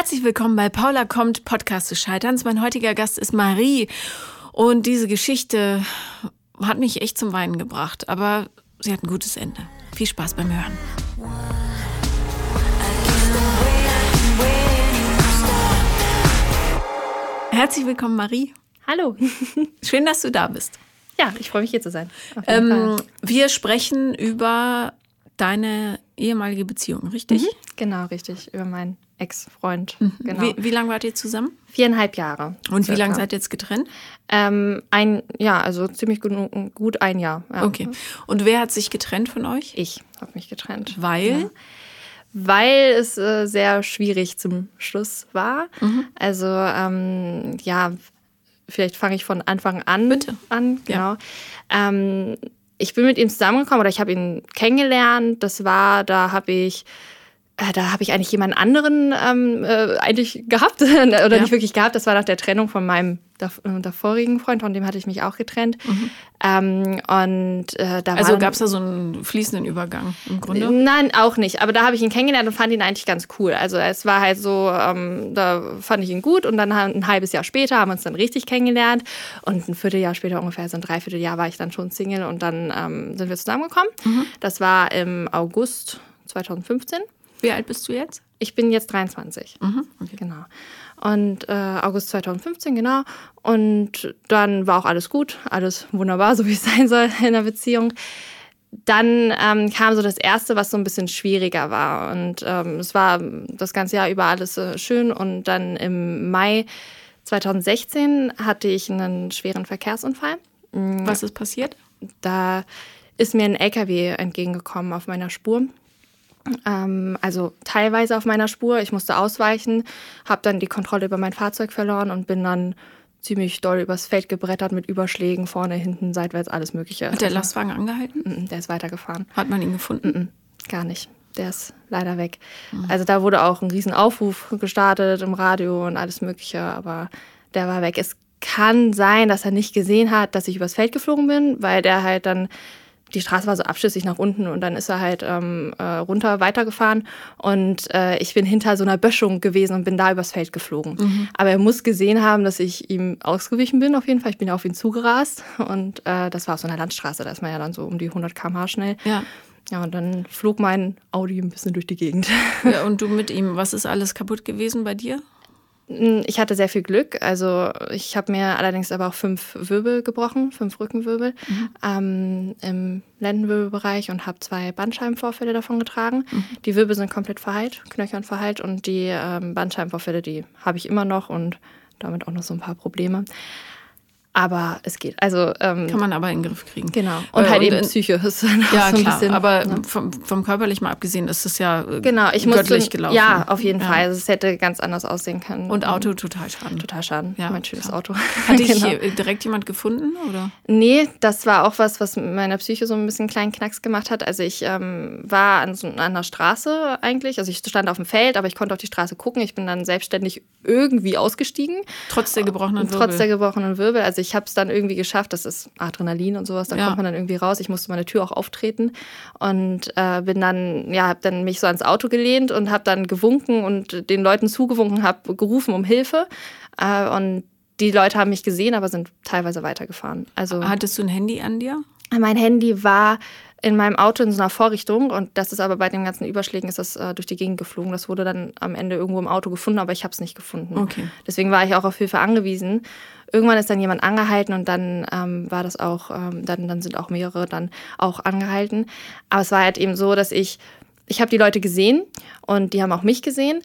Herzlich willkommen bei Paula kommt, Podcast des Scheiterns. Mein heutiger Gast ist Marie. Und diese Geschichte hat mich echt zum Weinen gebracht. Aber sie hat ein gutes Ende. Viel Spaß beim Hören. Herzlich willkommen, Marie. Hallo. Schön, dass du da bist. Ja, ich freue mich hier zu sein. Ähm, wir sprechen über deine ehemalige Beziehung, richtig? Mhm. Genau, richtig. Über meinen Ex-Freund. Mhm. Genau. Wie, wie lange wart ihr zusammen? Viereinhalb Jahre. Und circa. wie lange seid ihr jetzt getrennt? Ähm, ein, ja, also ziemlich gut, gut ein Jahr. Ja. Okay. Und wer hat sich getrennt von euch? Ich habe mich getrennt. Weil? Ja. Weil es äh, sehr schwierig zum Schluss war. Mhm. Also, ähm, ja, vielleicht fange ich von Anfang an Bitte. an. Genau. Ja. Ähm, ich bin mit ihm zusammengekommen oder ich habe ihn kennengelernt. Das war, da habe ich da habe ich eigentlich jemand anderen ähm, äh, eigentlich gehabt oder ja. nicht wirklich gehabt. Das war nach der Trennung von meinem äh, davorigen Freund, von dem hatte ich mich auch getrennt. Mhm. Ähm, und äh, da also gab es da so einen fließenden Übergang im Grunde? Nein, auch nicht. Aber da habe ich ihn kennengelernt und fand ihn eigentlich ganz cool. Also es war halt so, ähm, da fand ich ihn gut und dann ein halbes Jahr später haben wir uns dann richtig kennengelernt und ein Vierteljahr später ungefähr, so ein Dreivierteljahr war ich dann schon Single und dann ähm, sind wir zusammengekommen. Mhm. Das war im August 2015. Wie alt bist du jetzt? Ich bin jetzt 23. Mhm, okay. Genau. Und äh, August 2015, genau. Und dann war auch alles gut, alles wunderbar, so wie es sein soll in der Beziehung. Dann ähm, kam so das Erste, was so ein bisschen schwieriger war. Und ähm, es war das ganze Jahr über alles äh, schön. Und dann im Mai 2016 hatte ich einen schweren Verkehrsunfall. Was ist passiert? Da ist mir ein LKW entgegengekommen auf meiner Spur. Ähm, also teilweise auf meiner Spur. Ich musste ausweichen, habe dann die Kontrolle über mein Fahrzeug verloren und bin dann ziemlich doll übers Feld gebrettert mit Überschlägen vorne, hinten, seitwärts, alles Mögliche. Hat der Lastwagen angehalten? Der ist weitergefahren. Hat man ihn gefunden? Gar nicht. Der ist leider weg. Mhm. Also da wurde auch ein Riesenaufruf gestartet im Radio und alles Mögliche, aber der war weg. Es kann sein, dass er nicht gesehen hat, dass ich übers Feld geflogen bin, weil der halt dann die Straße war so abschüssig nach unten und dann ist er halt ähm, äh, runter weitergefahren und äh, ich bin hinter so einer Böschung gewesen und bin da übers Feld geflogen. Mhm. Aber er muss gesehen haben, dass ich ihm ausgewichen bin auf jeden Fall. Ich bin ja auf ihn zugerast und äh, das war auf so einer Landstraße, da ist man ja dann so um die 100 km/h schnell. Ja. Ja, und dann flog mein Audi ein bisschen durch die Gegend. Ja, und du mit ihm, was ist alles kaputt gewesen bei dir? Hm, ich hatte sehr viel Glück. Also ich habe mir allerdings aber auch fünf Wirbel gebrochen, fünf Rückenwirbel mhm. ähm, im Lendenwirbelbereich und habe zwei Bandscheibenvorfälle davon getragen. Mhm. Die Wirbel sind komplett verheilt, knöchern verheilt und die ähm, Bandscheibenvorfälle, die habe ich immer noch und damit auch noch so ein paar Probleme. Aber es geht. Also ähm, kann man aber in den Griff kriegen. Genau. Und äh, halt und eben in, Psyche. Ist ja so klar. Bisschen, aber ja. vom, vom körperlich mal abgesehen ist es ja äh, genau. Ich göttlich musste, gelaufen. Ja, auf jeden ja. Fall. Also es hätte ganz anders aussehen können. Und Auto total schaden. Total schaden. Ja, mein schönes klar. Auto. Hat dich genau. direkt jemand gefunden oder? Nee, das war auch was, was meiner Psyche so ein bisschen kleinen Knacks gemacht hat. Also ich ähm, war an, so, einer Straße eigentlich. Also ich stand auf dem Feld, aber ich konnte auf die Straße gucken. Ich bin dann selbstständig irgendwie ausgestiegen. Trotz der gebrochenen Wirbel. Trotz der gebrochenen Wirbel. Also ich habe es dann irgendwie geschafft. Das ist Adrenalin und sowas. Da ja. kommt man dann irgendwie raus. Ich musste meine Tür auch auftreten und äh, bin dann, ja, habe dann mich so ans Auto gelehnt und habe dann gewunken und den Leuten zugewunken, habe gerufen um Hilfe. Äh, und die Leute haben mich gesehen, aber sind teilweise weitergefahren. Also hattest du ein Handy an dir? Mein Handy war in meinem Auto in so einer Vorrichtung und das ist aber bei den ganzen Überschlägen ist das äh, durch die Gegend geflogen. Das wurde dann am Ende irgendwo im Auto gefunden, aber ich habe es nicht gefunden. Okay. Deswegen war ich auch auf Hilfe angewiesen. Irgendwann ist dann jemand angehalten und dann ähm, war das auch, ähm, dann, dann sind auch mehrere dann auch angehalten. Aber es war halt eben so, dass ich, ich habe die Leute gesehen und die haben auch mich gesehen,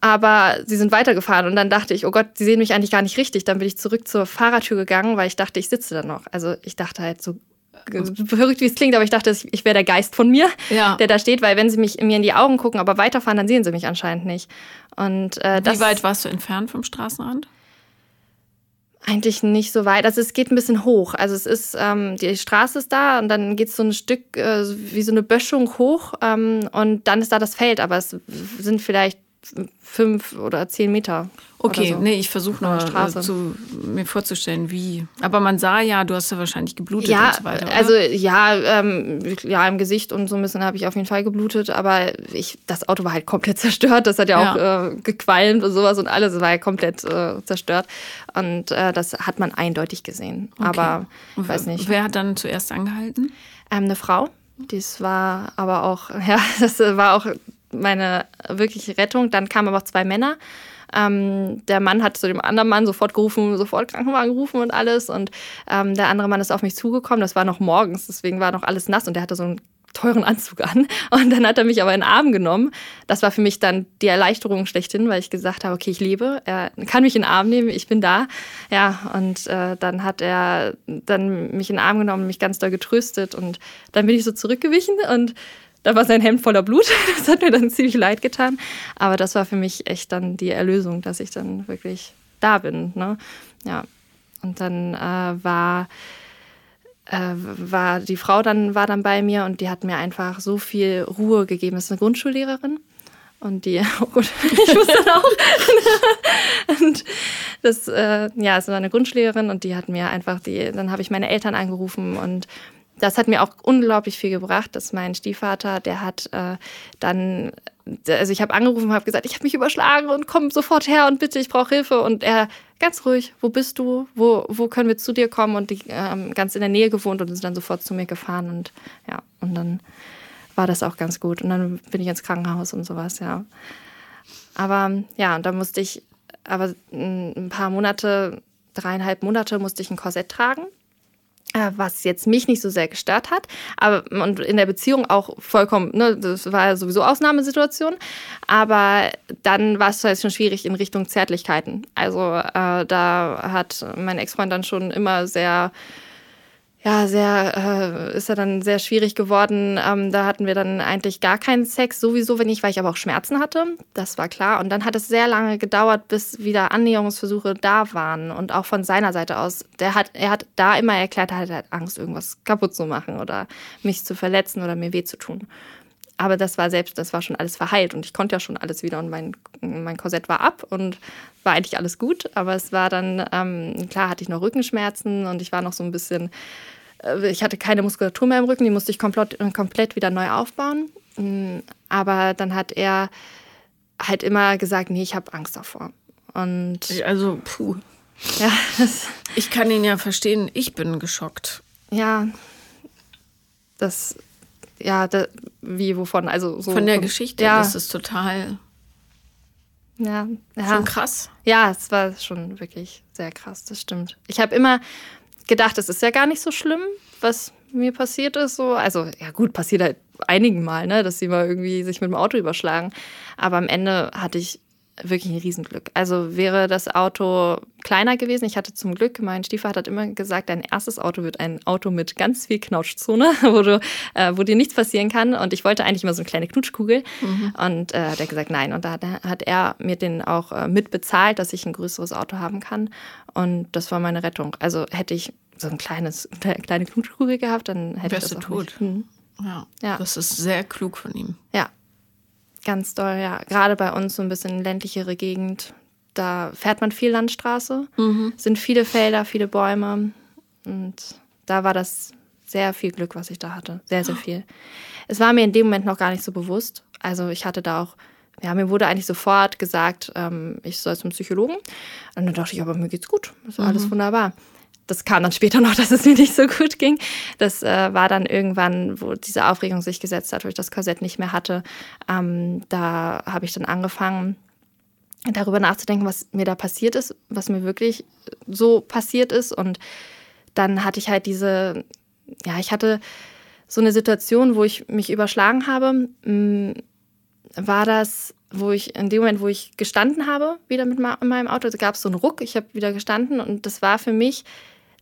aber sie sind weitergefahren und dann dachte ich, oh Gott, sie sehen mich eigentlich gar nicht richtig. Dann bin ich zurück zur Fahrertür gegangen, weil ich dachte, ich sitze da noch. Also ich dachte halt so verrückt, wie es klingt, aber ich dachte, ich wäre der Geist von mir, ja. der da steht, weil wenn sie mich mir in die Augen gucken, aber weiterfahren, dann sehen sie mich anscheinend nicht. Und, äh, wie weit warst du entfernt vom Straßenrand? Eigentlich nicht so weit. Also es geht ein bisschen hoch. Also es ist, ähm, die Straße ist da und dann geht es so ein Stück äh, wie so eine Böschung hoch ähm, und dann ist da das Feld, aber es sind vielleicht fünf oder zehn Meter. Okay, so. nee, ich versuche nur äh, zu, mir vorzustellen, wie. Aber man sah ja, du hast ja wahrscheinlich geblutet ja, und so weiter. Oder? Also ja, ähm, ja, im Gesicht und so ein bisschen habe ich auf jeden Fall geblutet, aber ich, das Auto war halt komplett zerstört. Das hat ja, ja. auch äh, gequalmt und sowas und alles war ja komplett äh, zerstört. Und äh, das hat man eindeutig gesehen. Okay. Aber ich weiß nicht. Wer hat dann zuerst angehalten? Ähm, eine Frau. Das war aber auch, ja, das war auch meine wirkliche Rettung. Dann kamen aber auch zwei Männer. Ähm, der Mann hat zu dem anderen Mann sofort gerufen, sofort Krankenwagen gerufen und alles. Und ähm, der andere Mann ist auf mich zugekommen. Das war noch morgens, deswegen war noch alles nass und der hatte so einen teuren Anzug an. Und dann hat er mich aber in den Arm genommen. Das war für mich dann die Erleichterung schlechthin, weil ich gesagt habe, okay, ich lebe, er kann mich in den Arm nehmen, ich bin da. Ja, und äh, dann hat er dann mich in den Arm genommen, mich ganz doll getröstet und dann bin ich so zurückgewichen und da war sein Hemd voller Blut. Das hat mir dann ziemlich leid getan. Aber das war für mich echt dann die Erlösung, dass ich dann wirklich da bin. Ne? Ja. Und dann äh, war, äh, war die Frau dann, war dann bei mir und die hat mir einfach so viel Ruhe gegeben. Das ist eine Grundschullehrerin. Und die, oh gut, ich wusste dann auch. und das, äh, ja, es war eine Grundschullehrerin und die hat mir einfach die, dann habe ich meine Eltern angerufen und das hat mir auch unglaublich viel gebracht, dass mein Stiefvater, der hat äh, dann, also ich habe angerufen und habe gesagt, ich habe mich überschlagen und komm sofort her und bitte, ich brauche Hilfe. Und er ganz ruhig, wo bist du? Wo, wo können wir zu dir kommen? Und die ähm, ganz in der Nähe gewohnt und sind dann sofort zu mir gefahren. Und ja, und dann war das auch ganz gut. Und dann bin ich ins Krankenhaus und sowas, ja. Aber ja, und da musste ich, aber ein paar Monate, dreieinhalb Monate musste ich ein Korsett tragen. Äh, was jetzt mich nicht so sehr gestört hat, aber und in der Beziehung auch vollkommen, ne, das war ja sowieso Ausnahmesituation, aber dann war es halt schon schwierig in Richtung Zärtlichkeiten. Also äh, da hat mein Ex-Freund dann schon immer sehr ja, sehr, äh, ist ja dann sehr schwierig geworden. Ähm, da hatten wir dann eigentlich gar keinen Sex, sowieso wenn weil ich aber auch Schmerzen hatte. Das war klar. Und dann hat es sehr lange gedauert, bis wieder Annäherungsversuche da waren. Und auch von seiner Seite aus. Der hat, er hat da immer erklärt, er hat Angst, irgendwas kaputt zu machen oder mich zu verletzen oder mir weh zu tun. Aber das war selbst, das war schon alles verheilt und ich konnte ja schon alles wieder und mein, mein Korsett war ab und war eigentlich alles gut. Aber es war dann, ähm, klar hatte ich noch Rückenschmerzen und ich war noch so ein bisschen ich hatte keine Muskulatur mehr im Rücken, die musste ich komplett, komplett wieder neu aufbauen. Mm, aber dann hat er halt immer gesagt, nee, ich habe Angst davor. Und also, puh. Ja, ich kann ihn ja verstehen, ich bin geschockt. Ja, das, ja, da, wie, wovon? Also so von der Geschichte, ja. das ist total. Ja, ja. Schon krass. Ja, es war schon wirklich sehr krass, das stimmt. Ich habe immer gedacht, es ist ja gar nicht so schlimm, was mir passiert ist. So. Also, ja, gut, passiert halt einigen Mal, ne, dass sie mal irgendwie sich mit dem Auto überschlagen. Aber am Ende hatte ich wirklich ein Riesenglück. Also wäre das Auto kleiner gewesen. Ich hatte zum Glück, mein Stiefvater hat immer gesagt, dein erstes Auto wird ein Auto mit ganz viel Knautschzone, wo, du, äh, wo dir nichts passieren kann. Und ich wollte eigentlich immer so eine kleine Knutschkugel. Mhm. Und äh, hat er gesagt, nein. Und da hat, hat er mir den auch äh, mitbezahlt, dass ich ein größeres Auto haben kann. Und das war meine Rettung. Also hätte ich so ein kleines, kleine Knutschkugel gehabt, dann hätte Wärst ich das du tot. Hm. Ja. ja. Das ist sehr klug von ihm. Ja, Ganz doll, ja. Gerade bei uns so ein bisschen ländlichere Gegend. Da fährt man viel Landstraße, mhm. sind viele Felder, viele Bäume. Und da war das sehr viel Glück, was ich da hatte. Sehr, sehr viel. Es war mir in dem Moment noch gar nicht so bewusst. Also ich hatte da auch, ja, mir wurde eigentlich sofort gesagt, ähm, ich soll zum Psychologen. Und dann dachte ich, aber mir geht's gut. Ist mhm. alles wunderbar das kam dann später noch, dass es mir nicht so gut ging. Das äh, war dann irgendwann, wo diese Aufregung sich gesetzt hat, wo ich das Korsett nicht mehr hatte. Ähm, da habe ich dann angefangen, darüber nachzudenken, was mir da passiert ist, was mir wirklich so passiert ist. Und dann hatte ich halt diese, ja, ich hatte so eine Situation, wo ich mich überschlagen habe. Hm, war das wo ich in dem Moment, wo ich gestanden habe, wieder mit meinem Auto, gab es so einen Ruck. Ich habe wieder gestanden und das war für mich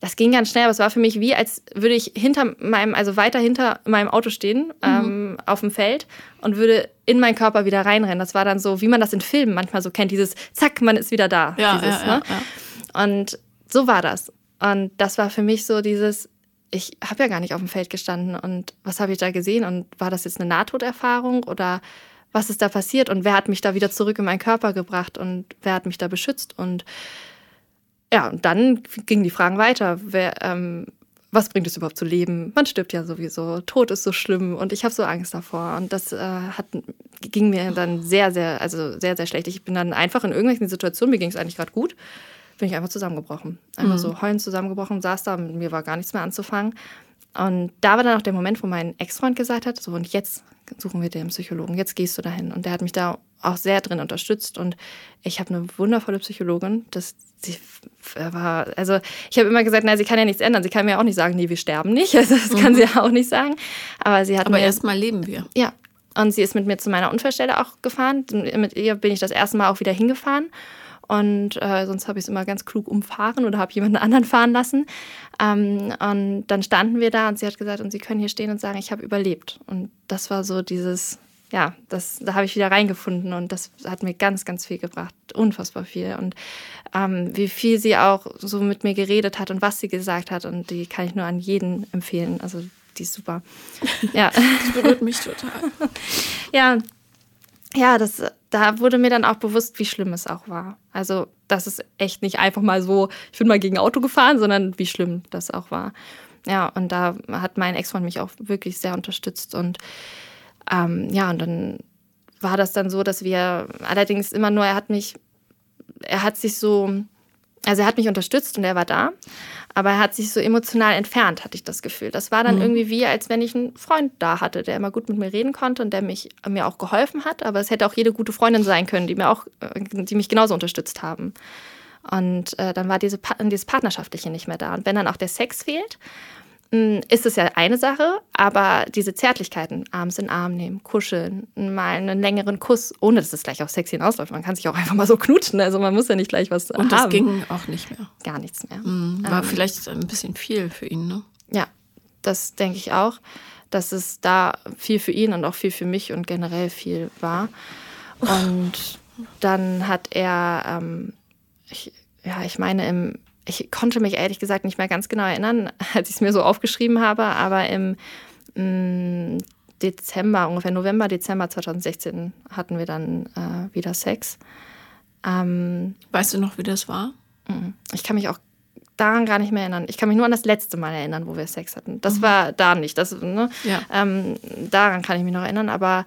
das ging ganz schnell, aber es war für mich wie, als würde ich hinter meinem, also weiter hinter meinem Auto stehen, mhm. ähm, auf dem Feld und würde in meinen Körper wieder reinrennen. Das war dann so, wie man das in Filmen manchmal so kennt, dieses Zack, man ist wieder da. Ja, dieses, ja, ja, ne? ja. Und so war das. Und das war für mich so dieses, ich habe ja gar nicht auf dem Feld gestanden und was habe ich da gesehen und war das jetzt eine Nahtoderfahrung oder was ist da passiert und wer hat mich da wieder zurück in meinen Körper gebracht und wer hat mich da beschützt und ja, und dann gingen die Fragen weiter. Wer, ähm, was bringt es überhaupt zu leben? Man stirbt ja sowieso. Tod ist so schlimm und ich habe so Angst davor. Und das äh, hat, ging mir dann sehr, sehr, also sehr, sehr schlecht. Ich bin dann einfach in irgendwelchen Situationen, mir ging es eigentlich gerade gut, bin ich einfach zusammengebrochen. Einfach mhm. so heulend zusammengebrochen, saß da, mit mir war gar nichts mehr anzufangen. Und da war dann auch der Moment, wo mein Ex-Freund gesagt hat, so und jetzt suchen wir den Psychologen, jetzt gehst du dahin. Und der hat mich da auch sehr drin unterstützt und ich habe eine wundervolle Psychologin, das sie war, also ich habe immer gesagt, na, sie kann ja nichts ändern. Sie kann mir auch nicht sagen, nee, wir sterben nicht. Also das mhm. kann sie ja auch nicht sagen. Aber sie hat Aber erstmal leben wir. Ja. Und sie ist mit mir zu meiner Unfallstelle auch gefahren. Mit ihr bin ich das erste Mal auch wieder hingefahren. Und äh, sonst habe ich es immer ganz klug umfahren oder habe jemanden anderen fahren lassen. Ähm, und dann standen wir da und sie hat gesagt, und Sie können hier stehen und sagen, ich habe überlebt. Und das war so dieses, ja, das, da habe ich wieder reingefunden und das hat mir ganz, ganz viel gebracht. Unfassbar viel. Und ähm, wie viel sie auch so mit mir geredet hat und was sie gesagt hat. Und die kann ich nur an jeden empfehlen. Also die ist super. Ja. Das berührt mich total. ja, ja, das, da wurde mir dann auch bewusst, wie schlimm es auch war. Also, das ist echt nicht einfach mal so, ich bin mal gegen Auto gefahren, sondern wie schlimm das auch war. Ja, und da hat mein Ex-Freund mich auch wirklich sehr unterstützt. Und ähm, ja, und dann war das dann so, dass wir allerdings immer nur, er hat mich, er hat sich so, also er hat mich unterstützt und er war da, aber er hat sich so emotional entfernt, hatte ich das Gefühl. Das war dann mhm. irgendwie wie, als wenn ich einen Freund da hatte, der immer gut mit mir reden konnte und der mich, mir auch geholfen hat. Aber es hätte auch jede gute Freundin sein können, die mir auch, äh, die mich genauso unterstützt haben. Und äh, dann war diese, dieses Partnerschaftliche nicht mehr da. Und wenn dann auch der Sex fehlt, ist es ja eine Sache, aber diese Zärtlichkeiten, abends in den Arm nehmen, kuscheln, mal einen längeren Kuss, ohne dass es gleich auf Sex hinausläuft. Man kann sich auch einfach mal so knutschen, also man muss ja nicht gleich was Und haben. das ging auch nicht mehr. Gar nichts mehr. Mhm, war ähm, vielleicht ein bisschen viel für ihn, ne? Ja, das denke ich auch, dass es da viel für ihn und auch viel für mich und generell viel war. Und dann hat er, ähm, ich, ja, ich meine, im ich konnte mich ehrlich gesagt nicht mehr ganz genau erinnern, als ich es mir so aufgeschrieben habe, aber im mh, mm, Dezember, ungefähr November, Dezember 2016 hatten wir dann äh, wieder Sex. Ähm, weißt du noch, wie das war? Mm, ich kann mich auch daran gar nicht mehr erinnern. Ich kann mich nur an das letzte Mal erinnern, wo wir Sex hatten. Das mhm. war da nicht. Das, ne? ja. ähm, daran kann ich mich noch erinnern, aber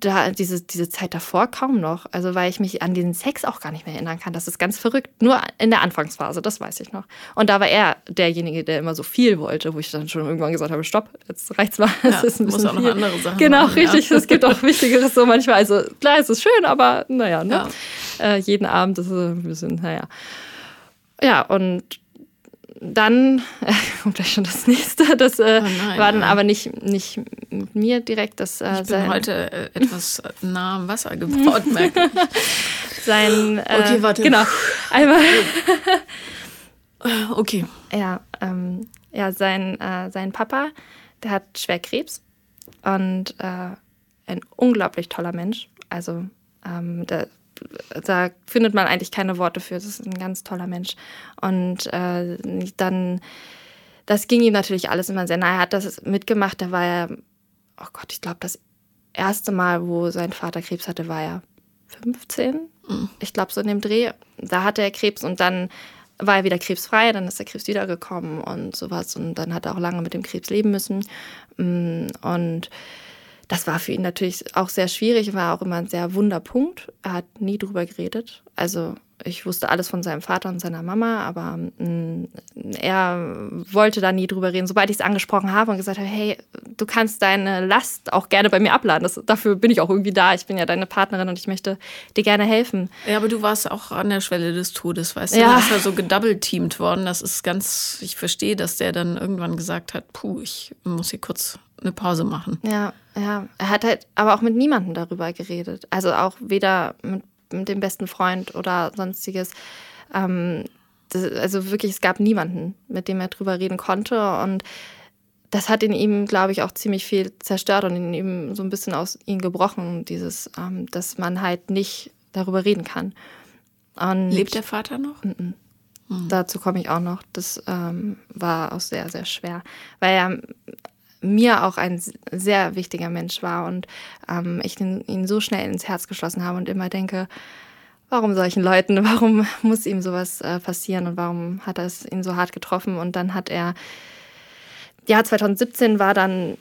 da, diese, diese Zeit davor kaum noch. Also weil ich mich an den Sex auch gar nicht mehr erinnern kann. Das ist ganz verrückt. Nur in der Anfangsphase, das weiß ich noch. Und da war er derjenige, der immer so viel wollte, wo ich dann schon irgendwann gesagt habe, stopp, jetzt reicht's mal. Ja, ist ein muss auch noch viel. andere Sachen Genau, machen, richtig. Ja. Es gibt auch Wichtigeres so manchmal. Also klar, es ist schön, aber naja, ne? Ja. Äh, jeden Abend ist es ein bisschen, naja. Ja, und dann äh, kommt gleich schon das nächste. Das äh, oh nein, war dann aber nicht, nicht mit mir direkt. Das, äh, ich bin heute äh, etwas nah am Wasser gebaut, merke ich. sein, äh, okay, warte. Genau. Einmal. okay. Ja, ähm, ja sein, äh, sein Papa, der hat schwer Krebs und ein unglaublich toller Mensch. Also ähm, der da findet man eigentlich keine Worte für. Das ist ein ganz toller Mensch. Und äh, dann, das ging ihm natürlich alles immer sehr nahe. Er hat das mitgemacht. Da war er, oh Gott, ich glaube, das erste Mal, wo sein Vater Krebs hatte, war er 15. Mhm. Ich glaube, so in dem Dreh. Da hatte er Krebs und dann war er wieder krebsfrei, dann ist der Krebs wiedergekommen und sowas. Und dann hat er auch lange mit dem Krebs leben müssen. Mm, und das war für ihn natürlich auch sehr schwierig, war auch immer ein sehr Wunderpunkt. Er hat nie drüber geredet. Also ich wusste alles von seinem Vater und seiner Mama, aber mh, mm, er wollte da nie drüber reden. Sobald ich es angesprochen habe und gesagt habe, hey, du kannst deine Last auch gerne bei mir abladen. Das, dafür bin ich auch irgendwie da. Ich bin ja deine Partnerin und ich möchte dir gerne helfen. Ja, aber du warst auch an der Schwelle des Todes, weißt du? Ja. Du bist ja so gedoubleteamt worden. Das ist ganz, ich verstehe, dass der dann irgendwann gesagt hat, puh, ich muss hier kurz eine Pause machen. Ja, ja. Er hat halt aber auch mit niemandem darüber geredet. Also auch weder mit, mit dem besten Freund oder sonstiges. Ähm, das, also wirklich, es gab niemanden, mit dem er drüber reden konnte. Und das hat in ihm, glaube ich, auch ziemlich viel zerstört und in ihm so ein bisschen aus ihm gebrochen, dieses, ähm, dass man halt nicht darüber reden kann. Und Lebt der Vater noch? N -n. Mhm. Dazu komme ich auch noch. Das ähm, war auch sehr, sehr schwer. Weil er mir auch ein sehr wichtiger Mensch war und ähm, ich den, ihn so schnell ins Herz geschlossen habe und immer denke, warum solchen Leuten, warum muss ihm sowas äh, passieren und warum hat es ihn so hart getroffen? Und dann hat er, ja, 2017 war dann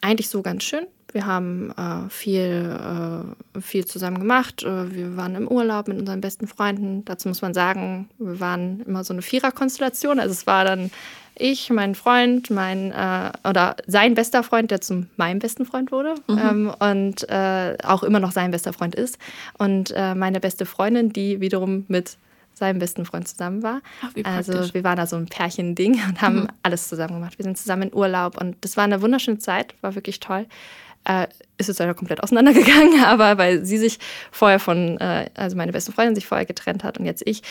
eigentlich so ganz schön. Wir haben äh, viel, äh, viel zusammen gemacht. Äh, wir waren im Urlaub mit unseren besten Freunden. Dazu muss man sagen, wir waren immer so eine Viererkonstellation. Also es war dann ich, mein Freund, mein äh, oder sein bester Freund, der zu meinem besten Freund wurde mhm. ähm, und äh, auch immer noch sein bester Freund ist. Und äh, meine beste Freundin, die wiederum mit seinem besten Freund zusammen war. Ach, also wir waren da so ein Pärchen-Ding und haben mhm. alles zusammen gemacht. Wir sind zusammen in Urlaub und das war eine wunderschöne Zeit, war wirklich toll äh, ist es leider komplett auseinandergegangen, aber weil sie sich vorher von, äh, also meine beste Freundin sich vorher getrennt hat und jetzt ich.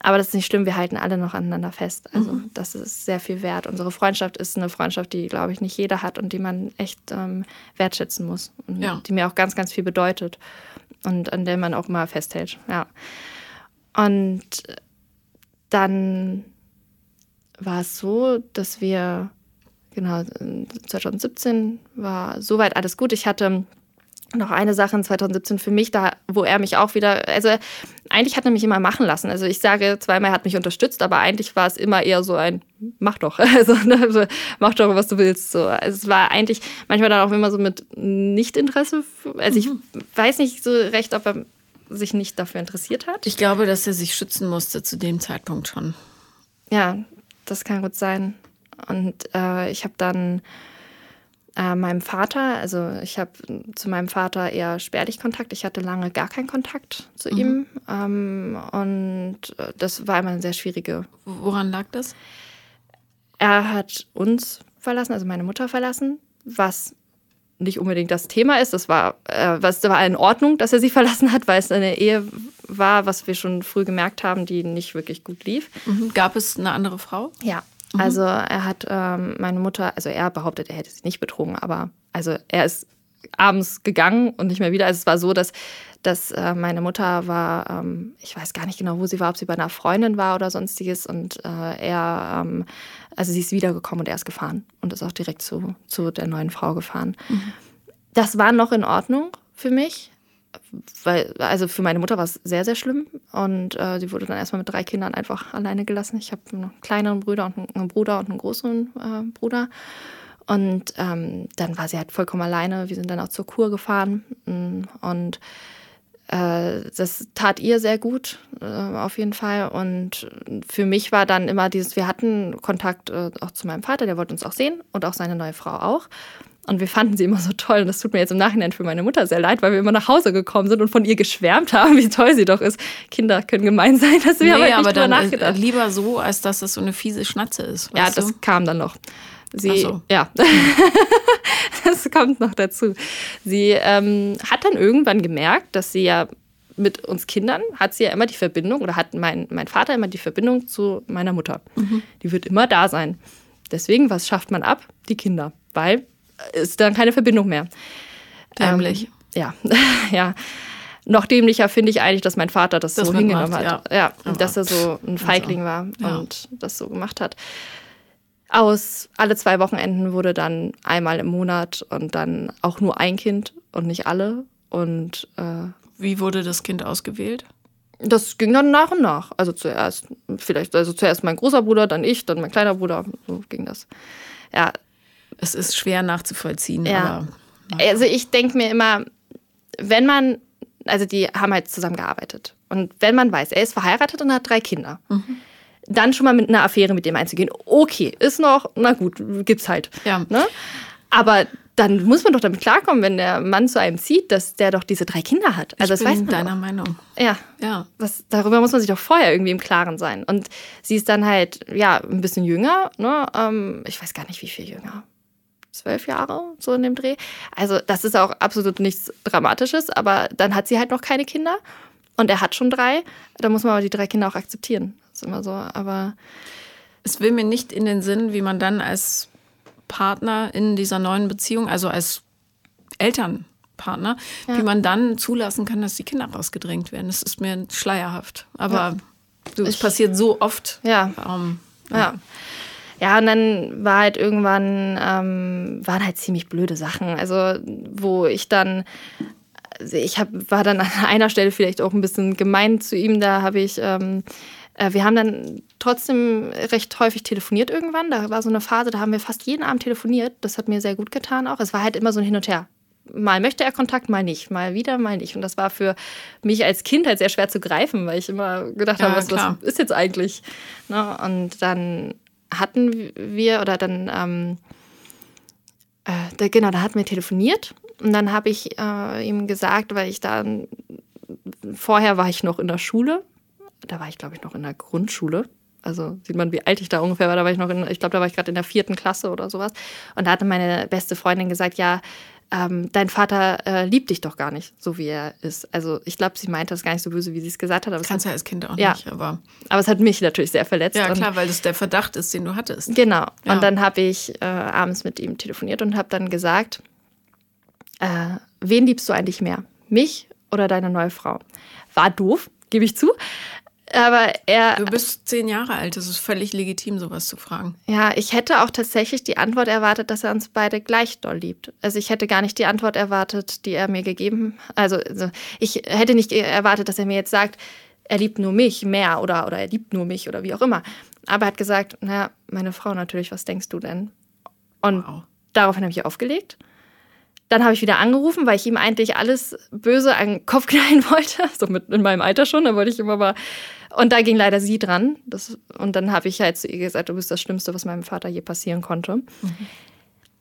Aber das ist nicht schlimm, wir halten alle noch aneinander fest. Also mhm. das ist sehr viel wert. Unsere Freundschaft ist eine Freundschaft, die, glaube ich, nicht jeder hat und die man echt ähm, wertschätzen muss. Und ja. die mir auch ganz, ganz viel bedeutet und an der man auch mal festhält. Ja. Und dann war es so, dass wir genau, 2017 war soweit alles gut. Ich hatte noch eine Sache in 2017 für mich, da, wo er mich auch wieder, also eigentlich hat er mich immer machen lassen. Also ich sage zweimal, er hat mich unterstützt, aber eigentlich war es immer eher so ein, mach doch, also, ne, mach doch, was du willst. So. Also es war eigentlich manchmal dann auch immer so mit Nichtinteresse. Also ich mhm. weiß nicht so recht, ob er sich nicht dafür interessiert hat. Ich glaube, dass er sich schützen musste zu dem Zeitpunkt schon. Ja, das kann gut sein. Und äh, ich habe dann äh, meinem Vater, also ich habe zu meinem Vater eher spärlich Kontakt. Ich hatte lange gar keinen Kontakt zu mhm. ihm. Ähm, und äh, das war immer eine sehr schwierige. Woran lag das? Er hat uns verlassen, also meine Mutter verlassen, was nicht unbedingt das Thema ist. Das war, äh, was war in Ordnung, dass er sie verlassen hat, weil es eine Ehe war, was wir schon früh gemerkt haben, die nicht wirklich gut lief. Mhm. Gab es eine andere Frau? Ja, Mhm. Also er hat ähm, meine Mutter, also er behauptet, er hätte sie nicht betrogen, aber also er ist abends gegangen und nicht mehr wieder. Also es war so, dass, dass äh, meine Mutter war, ähm, ich weiß gar nicht genau, wo sie war, ob sie bei einer Freundin war oder sonstiges. Und äh, er, ähm, also sie ist wiedergekommen und er ist gefahren und ist auch direkt zu, zu der neuen Frau gefahren. Mhm. Das war noch in Ordnung für mich weil, also für meine Mutter war es sehr, sehr schlimm. Und äh, sie wurde dann erstmal mit drei Kindern einfach alleine gelassen. Ich habe einen kleineren Bruder und einen Bruder und einen großen äh, Bruder. Und ähm, dann war sie halt vollkommen alleine. Wir sind dann auch zur Kur gefahren. Mm, und äh, das tat ihr sehr gut, äh, auf jeden Fall. Und für mich war dann immer dieses, wir hatten Kontakt äh, auch zu meinem Vater, der wollte uns auch sehen und auch seine neue Frau auch. Und wir fanden sie immer so toll. Und das tut mir jetzt im Nachhinein für meine Mutter sehr leid, weil wir immer nach Hause gekommen sind und von ihr geschwärmt haben, wie toll sie doch ist. Kinder können gemein sein, dass wir nee, aber, aber dann nachgedacht. lieber so, als dass das so eine fiese Schnatze ist. Ja, das du? kam dann noch. Sie, so. ja, das kommt noch dazu. Sie ähm, hat dann irgendwann gemerkt, dass sie ja mit uns Kindern hat sie ja immer die Verbindung oder hat mein, mein Vater immer die Verbindung zu meiner Mutter. Mhm. Die wird immer da sein. Deswegen, was schafft man ab? Die Kinder. Weil ist dann keine Verbindung mehr. Dämlich. Ähm, ja, ja. Noch dämlicher finde ich eigentlich, dass mein Vater das, das so hingenommen hat. Ja, ja dass er so ein Feigling war ja. und das so gemacht hat. Aus alle zwei Wochenenden wurde dann einmal im Monat und dann auch nur ein Kind und nicht alle. Und äh, wie wurde das Kind ausgewählt? Das ging dann nach und nach. Also zuerst, vielleicht, also zuerst mein großer Bruder, dann ich, dann mein kleiner Bruder. So ging das. Ja, es ist schwer nachzuvollziehen. Ja. Aber, also ich denke mir immer, wenn man, also die haben halt zusammengearbeitet. Und wenn man weiß, er ist verheiratet und hat drei Kinder, mhm. dann schon mal mit einer Affäre mit dem einzugehen, okay, ist noch, na gut, gibt's halt. Ja. Ne? Aber dann muss man doch damit klarkommen, wenn der Mann zu einem zieht, dass der doch diese drei Kinder hat. Also ich das bin weiß man deiner doch. Meinung. Ja. Ja. Was, darüber muss man sich doch vorher irgendwie im Klaren sein. Und sie ist dann halt, ja, ein bisschen jünger, ne? Ähm, ich weiß gar nicht, wie viel jünger zwölf Jahre, so in dem Dreh. Also das ist auch absolut nichts Dramatisches, aber dann hat sie halt noch keine Kinder und er hat schon drei. Da muss man aber die drei Kinder auch akzeptieren. Das ist immer so, aber... Es will mir nicht in den Sinn, wie man dann als Partner in dieser neuen Beziehung, also als Elternpartner, ja. wie man dann zulassen kann, dass die Kinder rausgedrängt werden. Das ist mir schleierhaft. Aber es ja. passiert so oft. Ja. Ähm, ja. ja. Ja, und dann war halt irgendwann, ähm, waren halt ziemlich blöde Sachen. Also, wo ich dann, also ich hab, war dann an einer Stelle vielleicht auch ein bisschen gemein zu ihm. Da habe ich, ähm, äh, wir haben dann trotzdem recht häufig telefoniert irgendwann. Da war so eine Phase, da haben wir fast jeden Abend telefoniert. Das hat mir sehr gut getan auch. Es war halt immer so ein Hin und Her mal möchte er Kontakt, mal nicht, mal wieder, mal nicht. Und das war für mich als Kind halt sehr schwer zu greifen, weil ich immer gedacht ja, habe, was, was, ist jetzt eigentlich? Ne? Und dann hatten wir, oder dann, ähm, äh, da, genau, da hatten wir telefoniert. Und dann habe ich äh, ihm gesagt, weil ich da, vorher war ich noch in der Schule. Da war ich, glaube ich, noch in der Grundschule. Also sieht man, wie alt ich da ungefähr war. Da war ich noch in, ich glaube, da war ich gerade in der vierten Klasse oder sowas. Und da hatte meine beste Freundin gesagt, ja, ähm, dein Vater äh, liebt dich doch gar nicht, so wie er ist. Also ich glaube, sie meinte das gar nicht so böse, wie sie es gesagt hat. Aber Kannst ja als Kind auch ja. nicht, aber. Aber es hat mich natürlich sehr verletzt. Ja, klar, weil das der Verdacht ist, den du hattest. Genau. Ja. Und dann habe ich äh, abends mit ihm telefoniert und habe dann gesagt, äh, wen liebst du eigentlich mehr? Mich oder deine neue Frau? War doof, gebe ich zu. Aber er. Du bist zehn Jahre alt, es ist völlig legitim, sowas zu fragen. Ja, ich hätte auch tatsächlich die Antwort erwartet, dass er uns beide gleich doll liebt. Also ich hätte gar nicht die Antwort erwartet, die er mir gegeben Also, also ich hätte nicht erwartet, dass er mir jetzt sagt, er liebt nur mich mehr oder, oder er liebt nur mich oder wie auch immer. Aber er hat gesagt, naja, meine Frau natürlich, was denkst du denn? Und wow. daraufhin habe ich aufgelegt. Dann habe ich wieder angerufen, weil ich ihm eigentlich alles böse an den Kopf knallen wollte. So mit in meinem Alter schon. Da wollte ich immer mal. Und da ging leider sie dran. Das, und dann habe ich halt zu ihr gesagt, du bist das Schlimmste, was meinem Vater je passieren konnte. Mhm.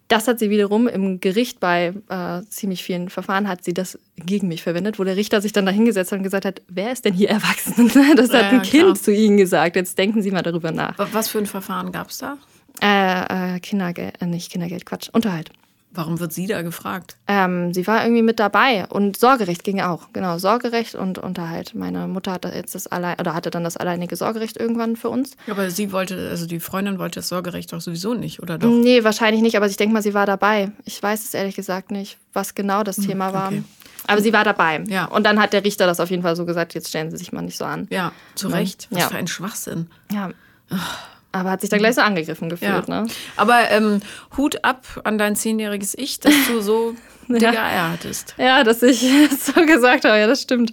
Das hat sie wiederum im Gericht bei äh, ziemlich vielen Verfahren hat sie das gegen mich verwendet, wo der Richter sich dann da hingesetzt hat und gesagt hat, wer ist denn hier erwachsen? Das hat ja, ein Kind klar. zu ihnen gesagt. Jetzt denken Sie mal darüber nach. Was für ein Verfahren gab es da? Äh, äh, Kindergeld, äh, nicht Kindergeld, Quatsch, Unterhalt. Warum wird sie da gefragt? Ähm, sie war irgendwie mit dabei und Sorgerecht ging auch. Genau, Sorgerecht und Unterhalt. Meine Mutter hatte jetzt das allein oder hatte dann das alleinige Sorgerecht irgendwann für uns. Aber sie wollte, also die Freundin wollte das Sorgerecht doch sowieso nicht, oder doch? Nee, wahrscheinlich nicht, aber ich denke mal, sie war dabei. Ich weiß es ehrlich gesagt nicht, was genau das hm, Thema war. Okay. Aber sie war dabei. Ja. Und dann hat der Richter das auf jeden Fall so gesagt, jetzt stellen Sie sich mal nicht so an. Ja, zu Recht. Was ja. für ein Schwachsinn. Ja. Ach. Aber hat sich dann gleich so angegriffen gefühlt. Ja. Ne? Aber ähm, Hut ab an dein zehnjähriges Ich, dass du so dicke ja. Eier hattest. Ja, dass ich so gesagt habe, ja, das stimmt.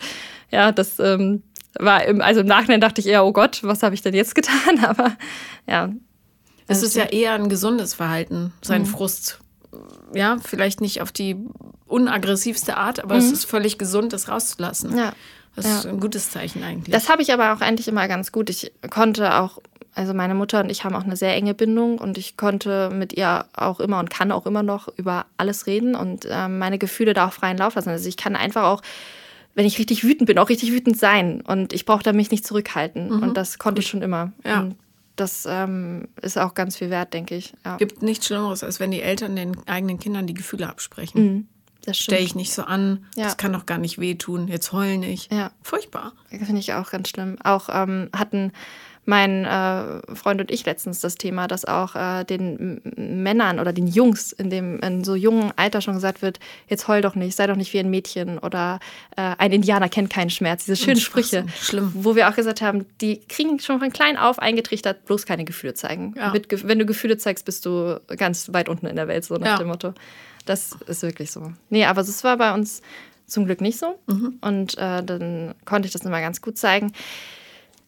Ja, das ähm, war im, also im Nachhinein dachte ich eher, oh Gott, was habe ich denn jetzt getan? Aber ja. Es ist ja eher ein gesundes Verhalten, sein mhm. Frust. Ja, vielleicht nicht auf die unaggressivste Art, aber mhm. es ist völlig gesund, das rauszulassen. Ja. Das ja. ist ein gutes Zeichen eigentlich. Das habe ich aber auch eigentlich immer ganz gut. Ich konnte auch also meine Mutter und ich haben auch eine sehr enge Bindung und ich konnte mit ihr auch immer und kann auch immer noch über alles reden und äh, meine Gefühle da auch freien Lauf lassen. Also ich kann einfach auch, wenn ich richtig wütend bin, auch richtig wütend sein und ich brauche da mich nicht zurückhalten mhm. und das konnte ich schon immer. Ja. Und das ähm, ist auch ganz viel wert, denke ich. Ja. Gibt nichts Schlimmeres, als wenn die Eltern den eigenen Kindern die Gefühle absprechen. Mhm. Das Stell ich nicht so an, ja. das kann doch gar nicht wehtun, jetzt heul nicht. Ja. Furchtbar. Finde ich auch ganz schlimm. Auch ähm, hatten mein äh, Freund und ich letztens das Thema, dass auch äh, den Männern oder den Jungs in dem in so jungen Alter schon gesagt wird, jetzt heul doch nicht, sei doch nicht wie ein Mädchen oder äh, ein Indianer kennt keinen Schmerz. Diese schönen Sprüche, schlimm. wo wir auch gesagt haben, die kriegen schon von klein auf eingetrichtert, bloß keine Gefühle zeigen. Ja. Mit, wenn du Gefühle zeigst, bist du ganz weit unten in der Welt, so nach ja. dem Motto. Das ist wirklich so. Nee, aber es war bei uns zum Glück nicht so. Mhm. Und äh, dann konnte ich das immer ganz gut zeigen.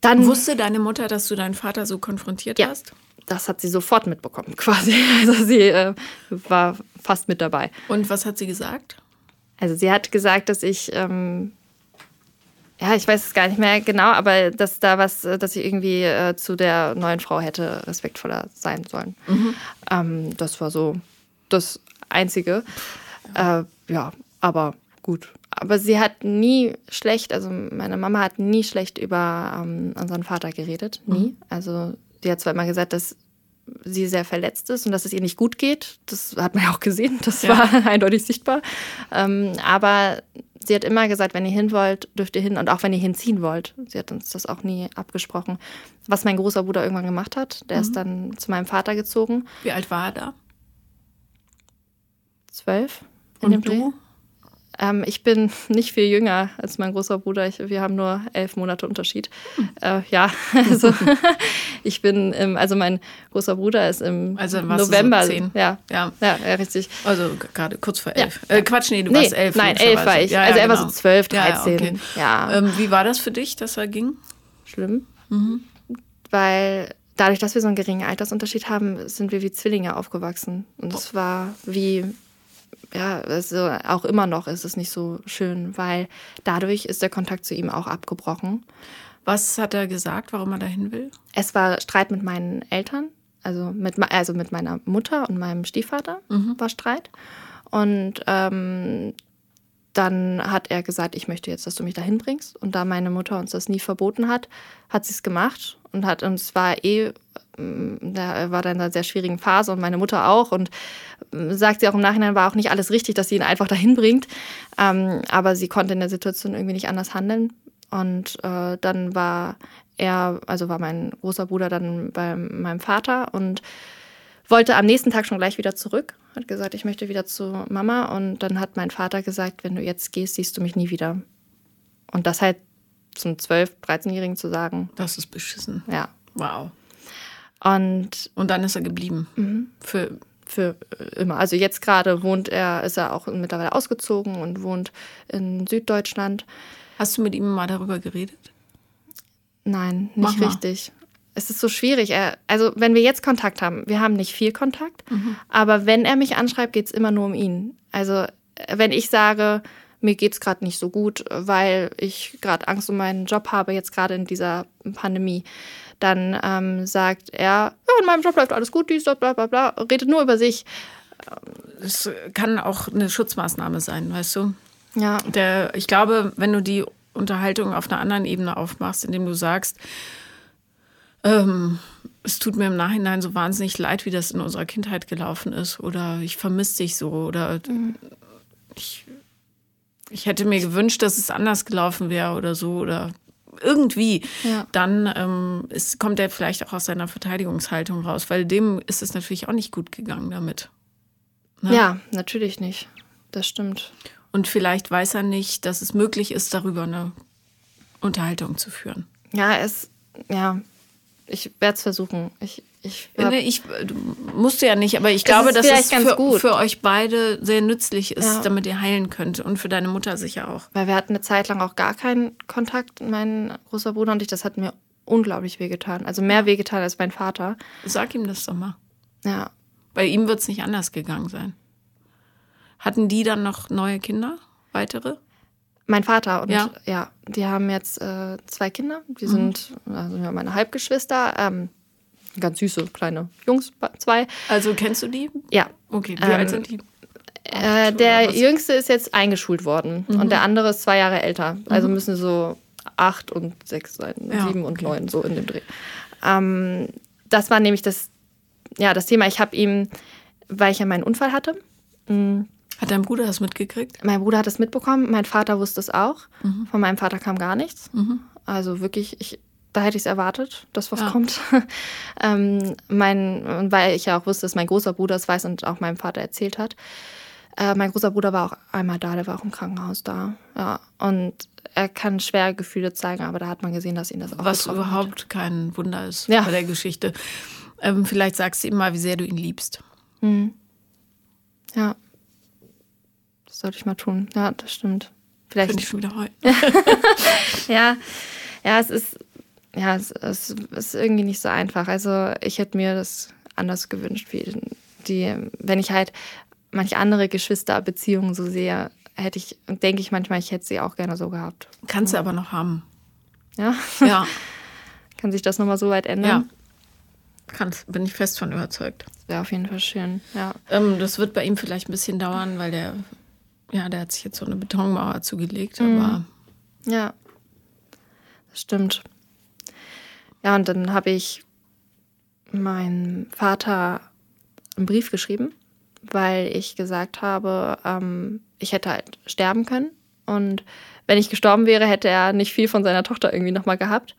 Dann wusste deine Mutter, dass du deinen Vater so konfrontiert ja, hast? Das hat sie sofort mitbekommen, quasi. Also sie äh, war fast mit dabei. Und was hat sie gesagt? Also sie hat gesagt, dass ich, ähm, ja, ich weiß es gar nicht mehr genau, aber dass da was, äh, dass ich irgendwie äh, zu der neuen Frau hätte respektvoller sein sollen. Mhm. Ähm, das war so das Einzige. Ja, äh, ja aber gut aber sie hat nie schlecht, also meine Mama hat nie schlecht über ähm, unseren Vater geredet, nie. Mhm. Also sie hat zwar immer gesagt, dass sie sehr verletzt ist und dass es ihr nicht gut geht. Das hat man ja auch gesehen, das ja. war eindeutig sichtbar. Ähm, aber sie hat immer gesagt, wenn ihr hin wollt, dürft ihr hin und auch wenn ihr hinziehen wollt. Sie hat uns das auch nie abgesprochen. Was mein großer Bruder irgendwann gemacht hat, der mhm. ist dann zu meinem Vater gezogen. Wie alt war er da? Zwölf. Und du? Ähm, ich bin nicht viel jünger als mein großer Bruder. Ich, wir haben nur elf Monate Unterschied. Hm. Äh, ja, also ich bin, im, also mein großer Bruder ist im also November. So zehn. Ja, ja, ja, ja, richtig. Also gerade kurz vor elf. Ja. Äh, Quatsch, nee, du nee, warst elf. Nein, elf war ich. Ja, also er genau. war so zwölf, dreizehn. Okay. Ja. Ähm, wie war das für dich, dass er ging? Schlimm. Mhm. Weil dadurch, dass wir so einen geringen Altersunterschied haben, sind wir wie Zwillinge aufgewachsen. Und es war wie ja, also auch immer noch ist es nicht so schön, weil dadurch ist der Kontakt zu ihm auch abgebrochen. Was hat er gesagt, warum er dahin will? Es war Streit mit meinen Eltern, also mit, also mit meiner Mutter und meinem Stiefvater mhm. war Streit. Und ähm, dann hat er gesagt, ich möchte jetzt, dass du mich dahin bringst. Und da meine Mutter uns das nie verboten hat, hat sie es gemacht und hat uns war eh da war dann in einer sehr schwierigen Phase und meine Mutter auch. Und ähm, sagt sie auch im Nachhinein, war auch nicht alles richtig, dass sie ihn einfach dahin bringt. Ähm, aber sie konnte in der Situation irgendwie nicht anders handeln. Und äh, dann war er, also war mein großer Bruder dann bei meinem Vater und wollte am nächsten Tag schon gleich wieder zurück. Hat gesagt, ich möchte wieder zu Mama. Und dann hat mein Vater gesagt, wenn du jetzt gehst, siehst du mich nie wieder. Und das halt zum 12-, 13-Jährigen zu sagen. Das ist beschissen. Ja. Wow. Und, und dann ist er geblieben. Mhm. Für, für immer. Also jetzt gerade wohnt er, ist er auch mittlerweile ausgezogen und wohnt in Süddeutschland. Hast du mit ihm mal darüber geredet? Nein, nicht richtig. Es ist so schwierig. Er, also, wenn wir jetzt Kontakt haben, wir haben nicht viel Kontakt, mhm. aber wenn er mich anschreibt, geht es immer nur um ihn. Also, wenn ich sage, mir geht es gerade nicht so gut, weil ich gerade Angst um meinen Job habe, jetzt gerade in dieser Pandemie, dann ähm, sagt er, ja, in meinem Job läuft alles gut, dies, bla bla bla, redet nur über sich. Es kann auch eine Schutzmaßnahme sein, weißt du? Ja. Der, ich glaube, wenn du die Unterhaltung auf einer anderen Ebene aufmachst, indem du sagst, ähm, es tut mir im Nachhinein so wahnsinnig leid, wie das in unserer Kindheit gelaufen ist, oder ich vermisse dich so, oder mhm. ich, ich hätte mir gewünscht, dass es anders gelaufen wäre oder so, oder irgendwie, ja. dann ähm, ist, kommt er vielleicht auch aus seiner Verteidigungshaltung raus, weil dem ist es natürlich auch nicht gut gegangen damit. Ne? Ja, natürlich nicht. Das stimmt. Und vielleicht weiß er nicht, dass es möglich ist, darüber eine Unterhaltung zu führen. Ja, es, ja, ich werde es versuchen. Ich, ich, nee, ich musste ja nicht, aber ich glaube, dass es für, für, euch beide sehr nützlich ist, ja. damit ihr heilen könnt und für deine Mutter sicher auch. Weil wir hatten eine Zeit lang auch gar keinen Kontakt, mein großer Bruder und ich. Das hat mir unglaublich wehgetan. Also mehr wehgetan als mein Vater. Sag ihm das doch mal. Ja. Bei ihm wird es nicht anders gegangen sein. Hatten die dann noch neue Kinder? Weitere? Mein Vater und ja, ja die haben jetzt äh, zwei Kinder. Die mhm. sind also meine Halbgeschwister. Ähm, ganz süße kleine Jungs, zwei. Also kennst du die? Ja. Okay, wie ähm, alt sind die? Äh, der jüngste ist jetzt eingeschult worden mhm. und der andere ist zwei Jahre älter. Also mhm. müssen so acht und sechs sein, ja, sieben und neun, so in dem Dreh. Ähm, das war nämlich das, ja, das Thema. Ich habe ihm, weil ich ja meinen Unfall hatte, mh, mm, hat dein Bruder das mitgekriegt? Mein Bruder hat es mitbekommen, mein Vater wusste es auch. Mhm. Von meinem Vater kam gar nichts. Mhm. Also wirklich, ich, da hätte ich es erwartet, dass was ja. kommt. ähm, mein, weil ich ja auch wusste, dass mein großer Bruder es weiß und auch meinem Vater erzählt hat. Äh, mein großer Bruder war auch einmal da, der war auch im Krankenhaus da. Ja, und er kann schwer Gefühle zeigen, aber da hat man gesehen, dass ihn das auch Was überhaupt hat. kein Wunder ist ja. bei der Geschichte. Ähm, vielleicht sagst du ihm mal, wie sehr du ihn liebst. Mhm. Ja. Das sollte ich mal tun. Ja, das stimmt. Vielleicht. Könnte ich schon wieder heute. ja, ja, es ist, ja, es, es, ist irgendwie nicht so einfach. Also ich hätte mir das anders gewünscht, wie die, wenn ich halt manche andere Geschwisterbeziehungen so sehe, hätte ich, denke ich manchmal, ich hätte sie auch gerne so gehabt. Kannst du aber noch haben. Ja? Ja. Kann sich das nochmal so weit ändern? Ja. Kannst, bin ich fest von überzeugt. Wäre auf jeden Fall schön, ja. Ähm, das wird bei ihm vielleicht ein bisschen dauern, weil der ja, der hat sich jetzt so eine Betonmauer zugelegt, mhm. aber. Ja, das stimmt. Ja, und dann habe ich meinem Vater einen Brief geschrieben, weil ich gesagt habe, ähm, ich hätte halt sterben können. Und wenn ich gestorben wäre, hätte er nicht viel von seiner Tochter irgendwie nochmal gehabt.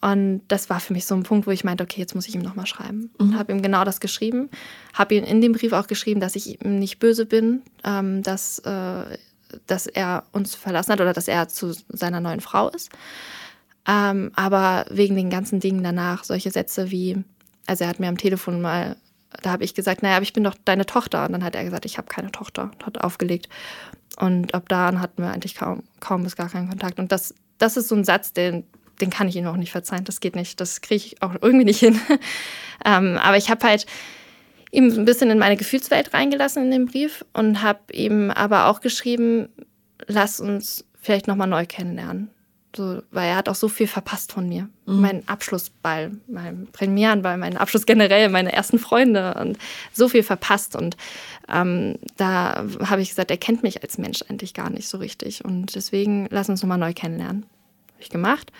Und das war für mich so ein Punkt, wo ich meinte, okay, jetzt muss ich ihm nochmal schreiben. Und mhm. habe ihm genau das geschrieben. Habe ihm in dem Brief auch geschrieben, dass ich ihm nicht böse bin, ähm, dass äh, dass er uns verlassen hat oder dass er zu seiner neuen Frau ist. Ähm, aber wegen den ganzen Dingen danach, solche Sätze wie, also er hat mir am Telefon mal, da habe ich gesagt, naja, aber ich bin doch deine Tochter. Und dann hat er gesagt, ich habe keine Tochter, hat aufgelegt. Und ab da hatten wir eigentlich kaum, kaum bis gar keinen Kontakt. Und das, das ist so ein Satz, den, den kann ich ihm auch nicht verzeihen. Das geht nicht. Das kriege ich auch irgendwie nicht hin. ähm, aber ich habe halt ihm ein bisschen in meine Gefühlswelt reingelassen in den Brief und habe ihm aber auch geschrieben, lass uns vielleicht nochmal neu kennenlernen. So, weil er hat auch so viel verpasst von mir. Mhm. Mein Abschlussball, mein Premierenball, mein Abschluss generell, meine ersten Freunde und so viel verpasst. Und ähm, da habe ich gesagt, er kennt mich als Mensch eigentlich gar nicht so richtig. Und deswegen lass uns nochmal neu kennenlernen. Habe ich gemacht.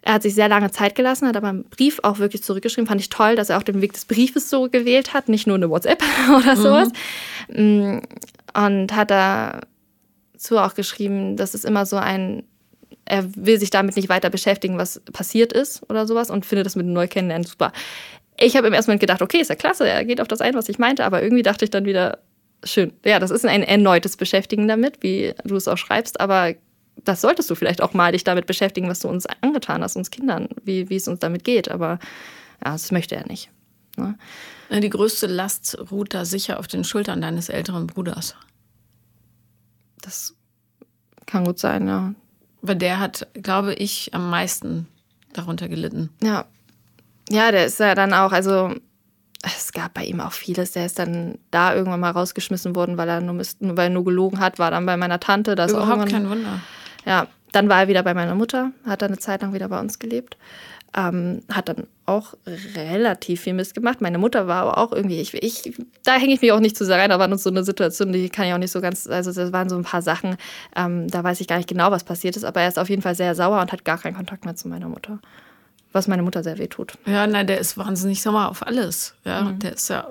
Er hat sich sehr lange Zeit gelassen, hat aber einen Brief auch wirklich zurückgeschrieben. Fand ich toll, dass er auch den Weg des Briefes so gewählt hat, nicht nur eine WhatsApp oder sowas. Mhm. Und hat dazu auch geschrieben, dass es immer so ein er will sich damit nicht weiter beschäftigen, was passiert ist oder sowas und findet das mit dem Neukennenlernen super. Ich habe im ersten Moment gedacht, okay, ist ja klasse, er geht auf das ein, was ich meinte, aber irgendwie dachte ich dann wieder, schön. Ja, das ist ein erneutes Beschäftigen damit, wie du es auch schreibst, aber das solltest du vielleicht auch mal dich damit beschäftigen, was du uns angetan hast, uns Kindern, wie, wie es uns damit geht. Aber ja, das möchte er nicht. Ne? Die größte Last ruht da sicher auf den Schultern deines älteren Bruders. Das kann gut sein, ja. Weil der hat, glaube ich, am meisten darunter gelitten. Ja. Ja, der ist ja dann auch, also es gab bei ihm auch vieles. Der ist dann da irgendwann mal rausgeschmissen worden, weil er nur, weil er nur gelogen hat, war dann bei meiner Tante. Das Überhaupt kein Wunder. Ja, dann war er wieder bei meiner Mutter, hat dann eine Zeit lang wieder bei uns gelebt. Ähm, hat dann auch relativ viel Mist gemacht. Meine Mutter war aber auch irgendwie, ich, ich da hänge ich mich auch nicht zu sehr rein, da war nur so eine Situation, die kann ich auch nicht so ganz, also das waren so ein paar Sachen, ähm, da weiß ich gar nicht genau, was passiert ist, aber er ist auf jeden Fall sehr sauer und hat gar keinen Kontakt mehr zu meiner Mutter. Was meine Mutter sehr weh tut. Ja, nein, der ist wahnsinnig sauer auf alles. Ja, mhm. der ist ja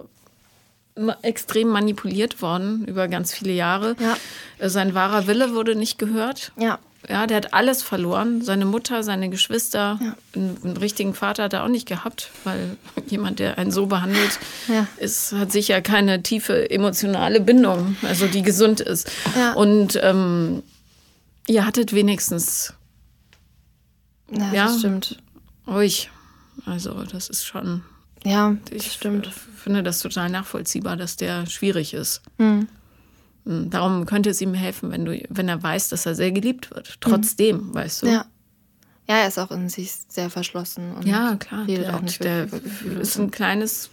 extrem manipuliert worden über ganz viele Jahre. Ja. Äh, sein wahrer Wille wurde nicht gehört. Ja. Ja, der hat alles verloren. Seine Mutter, seine Geschwister. Ja. Einen, einen, richtigen Vater hat er auch nicht gehabt, weil jemand, der einen so behandelt, ja. ist, hat sicher keine tiefe emotionale Bindung, also die gesund ist. Ja. Und ähm, ihr hattet wenigstens. Ja, ja, das stimmt. Ruhig. Also, das ist schon. Ja, das stimmt. Ich finde das total nachvollziehbar, dass der schwierig ist. Mhm. Darum könnte es ihm helfen, wenn, du, wenn er weiß, dass er sehr geliebt wird. Trotzdem, mhm. weißt du. Ja. Ja, er ist auch in sich sehr verschlossen. Und ja, klar. Der, auch nicht der ist ein kleines,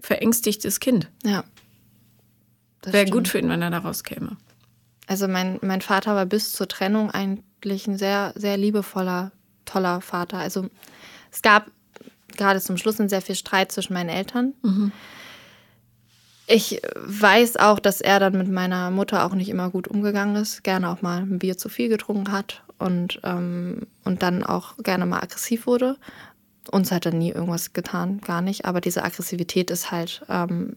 verängstigtes Kind. Ja. Wäre gut für ihn, wenn er da rauskäme. Also mein, mein Vater war bis zur Trennung eigentlich ein sehr, sehr liebevoller, toller Vater. Also es gab gerade zum Schluss sehr viel Streit zwischen meinen Eltern. Mhm. Ich weiß auch, dass er dann mit meiner Mutter auch nicht immer gut umgegangen ist, gerne auch mal ein Bier zu viel getrunken hat und, ähm, und dann auch gerne mal aggressiv wurde. Uns hat er nie irgendwas getan, gar nicht. Aber diese Aggressivität ist halt ähm,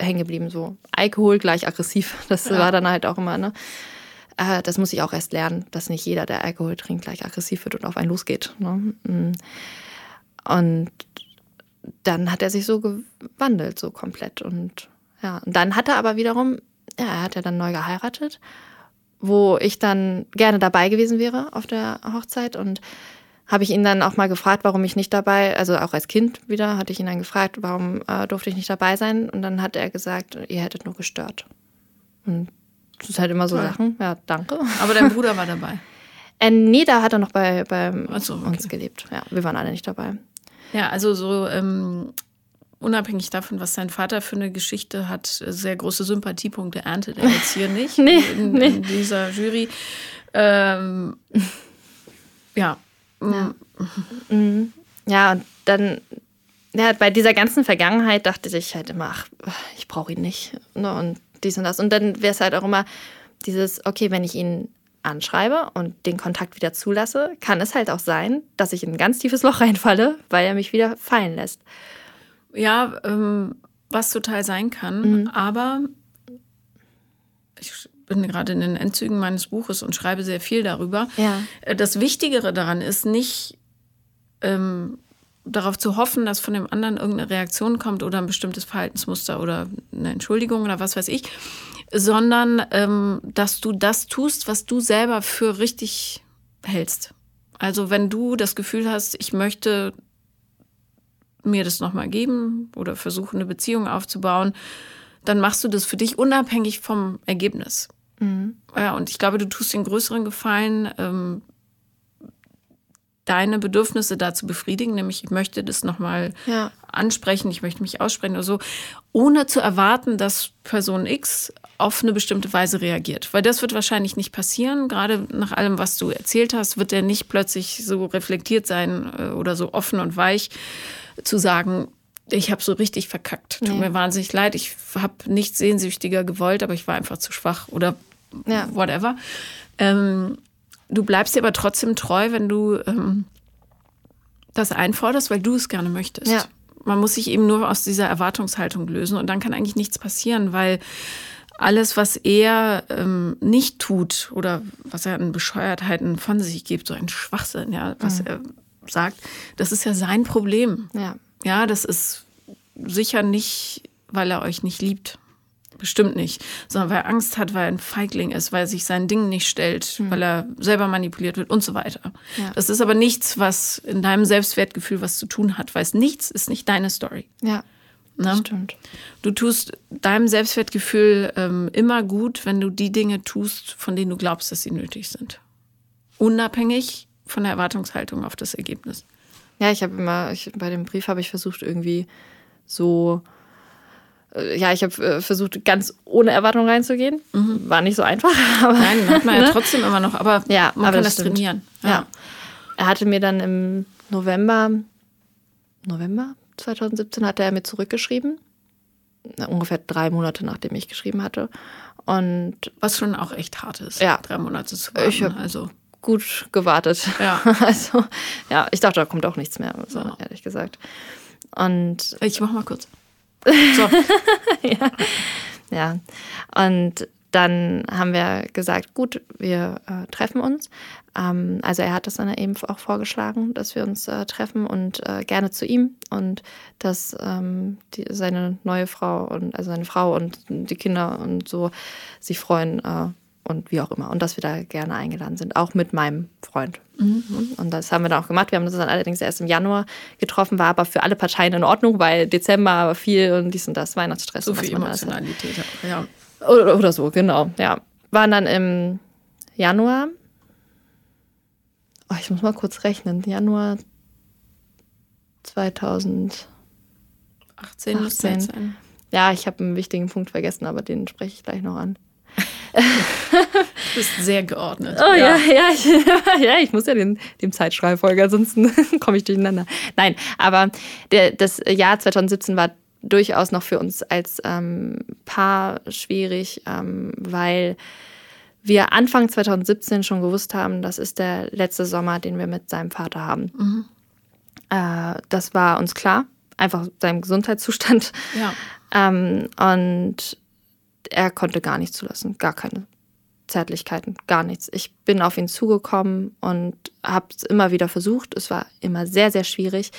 hängen geblieben. So Alkohol gleich aggressiv. Das ja. war dann halt auch immer, ne? Äh, das muss ich auch erst lernen, dass nicht jeder, der Alkohol trinkt, gleich aggressiv wird und auf einen losgeht. Ne? Mm. Und dann hat er sich so gewandelt, so komplett. Und ja, und dann hat er aber wiederum, ja, er hat ja dann neu geheiratet, wo ich dann gerne dabei gewesen wäre auf der Hochzeit und habe ich ihn dann auch mal gefragt, warum ich nicht dabei, also auch als Kind wieder, hatte ich ihn dann gefragt, warum äh, durfte ich nicht dabei sein? Und dann hat er gesagt, ihr hättet nur gestört. Und das ist halt immer so ja. Sachen. Ja, danke. Aber dein Bruder war dabei. Äh, nee, da hat er noch bei, bei so, okay. uns gelebt. Ja, wir waren alle nicht dabei. Ja, also so ähm, unabhängig davon, was sein Vater für eine Geschichte hat, sehr große Sympathiepunkte erntet er jetzt hier nicht nee, in, nee. in, dieser Jury. Ähm, ja. Ja. Mhm. ja, und dann ja, bei dieser ganzen Vergangenheit dachte ich halt immer, ach, ich brauche ihn nicht. Ne, und dies und das. Und dann wäre es halt auch immer dieses, okay, wenn ich ihn anschreibe und den Kontakt wieder zulasse, kann es halt auch sein, dass ich in ein ganz tiefes Loch reinfalle, weil er mich wieder fallen lässt. Ja, ähm, was total sein kann, mhm. aber ich bin gerade in den Endzügen meines Buches und schreibe sehr viel darüber. Ja. Äh, das Wichtigere daran ist nicht ähm, darauf zu hoffen, dass von dem anderen irgendeine Reaktion kommt oder ein bestimmtes Verhaltensmuster oder eine Entschuldigung oder was weiß ich, sondern ähm, dass du das tust, was du selber für richtig hältst. Also wenn du das Gefühl hast, ich möchte mir das nochmal geben oder versuchen, eine Beziehung aufzubauen, dann machst du das für dich unabhängig vom Ergebnis. Mhm. Ja, und ich glaube, du tust den größeren Gefallen, ähm, deine Bedürfnisse dazu befriedigen, nämlich ich möchte das nochmal ja. ansprechen, ich möchte mich aussprechen oder so, ohne zu erwarten, dass Person X auf eine bestimmte Weise reagiert. Weil das wird wahrscheinlich nicht passieren. Gerade nach allem, was du erzählt hast, wird er nicht plötzlich so reflektiert sein äh, oder so offen und weich zu sagen, ich habe so richtig verkackt. Tut nee. mir wahnsinnig leid. Ich habe nichts sehnsüchtiger gewollt, aber ich war einfach zu schwach oder ja. whatever. Ähm, du bleibst dir aber trotzdem treu, wenn du ähm, das einforderst, weil du es gerne möchtest. Ja. Man muss sich eben nur aus dieser Erwartungshaltung lösen und dann kann eigentlich nichts passieren, weil alles, was er ähm, nicht tut oder was er an Bescheuertheiten von sich gibt, so ein Schwachsinn, ja, was mhm. er sagt, das ist ja sein Problem. Ja. Ja, das ist sicher nicht, weil er euch nicht liebt. Bestimmt nicht. Sondern weil er Angst hat, weil er ein Feigling ist, weil er sich seinen Dingen nicht stellt, mhm. weil er selber manipuliert wird und so weiter. Ja. Das ist aber nichts, was in deinem Selbstwertgefühl was zu tun hat, weil es nichts ist nicht deine Story. Ja. Ne? Stimmt. Du tust deinem Selbstwertgefühl ähm, immer gut, wenn du die Dinge tust, von denen du glaubst, dass sie nötig sind. Unabhängig von der Erwartungshaltung auf das Ergebnis. Ja, ich habe immer, ich, bei dem Brief habe ich versucht, irgendwie so, äh, ja, ich habe äh, versucht, ganz ohne Erwartung reinzugehen. Mhm. War nicht so einfach. Aber, Nein, hat man ja ne? trotzdem immer noch, aber ja, man aber kann das, das trainieren. Ja. ja. Er hatte mir dann im November, November 2017 hatte er mir zurückgeschrieben. Ungefähr drei Monate, nachdem ich geschrieben hatte. Und was schon auch echt hart ist, ja. drei Monate zu warten. Ich also gut gewartet. Ja. Also, ja, ich dachte, da kommt auch nichts mehr, so, ja. ehrlich gesagt. Und ich mach mal kurz. So. ja. ja. Und dann haben wir gesagt, gut, wir äh, treffen uns. Ähm, also er hat das dann eben auch vorgeschlagen, dass wir uns äh, treffen und äh, gerne zu ihm und dass ähm, die, seine neue Frau und also seine Frau und die Kinder und so sich freuen, äh, und wie auch immer. Und dass wir da gerne eingeladen sind, auch mit meinem Freund. Mhm. Und das haben wir dann auch gemacht. Wir haben uns dann allerdings erst im Januar getroffen, war aber für alle Parteien in Ordnung, weil Dezember war viel und dies und das, Weihnachtsstress. So viel Emotionalität, ja. Oder, oder so, genau, ja. Waren dann im Januar, oh, ich muss mal kurz rechnen, Januar 2018. 18 sein. Ja, ich habe einen wichtigen Punkt vergessen, aber den spreche ich gleich noch an. Du bist sehr geordnet. Oh ja, ja, ja, ich, ja, ich muss ja den, dem Zeitschreib folgen, ansonsten komme ich durcheinander. Nein, aber der, das Jahr 2017 war durchaus noch für uns als ähm, Paar schwierig, ähm, weil wir Anfang 2017 schon gewusst haben, das ist der letzte Sommer, den wir mit seinem Vater haben. Mhm. Äh, das war uns klar, einfach seinem Gesundheitszustand. Ja. Ähm, und er konnte gar nichts zulassen, gar keine Zärtlichkeiten, gar nichts. Ich bin auf ihn zugekommen und habe es immer wieder versucht. Es war immer sehr, sehr schwierig.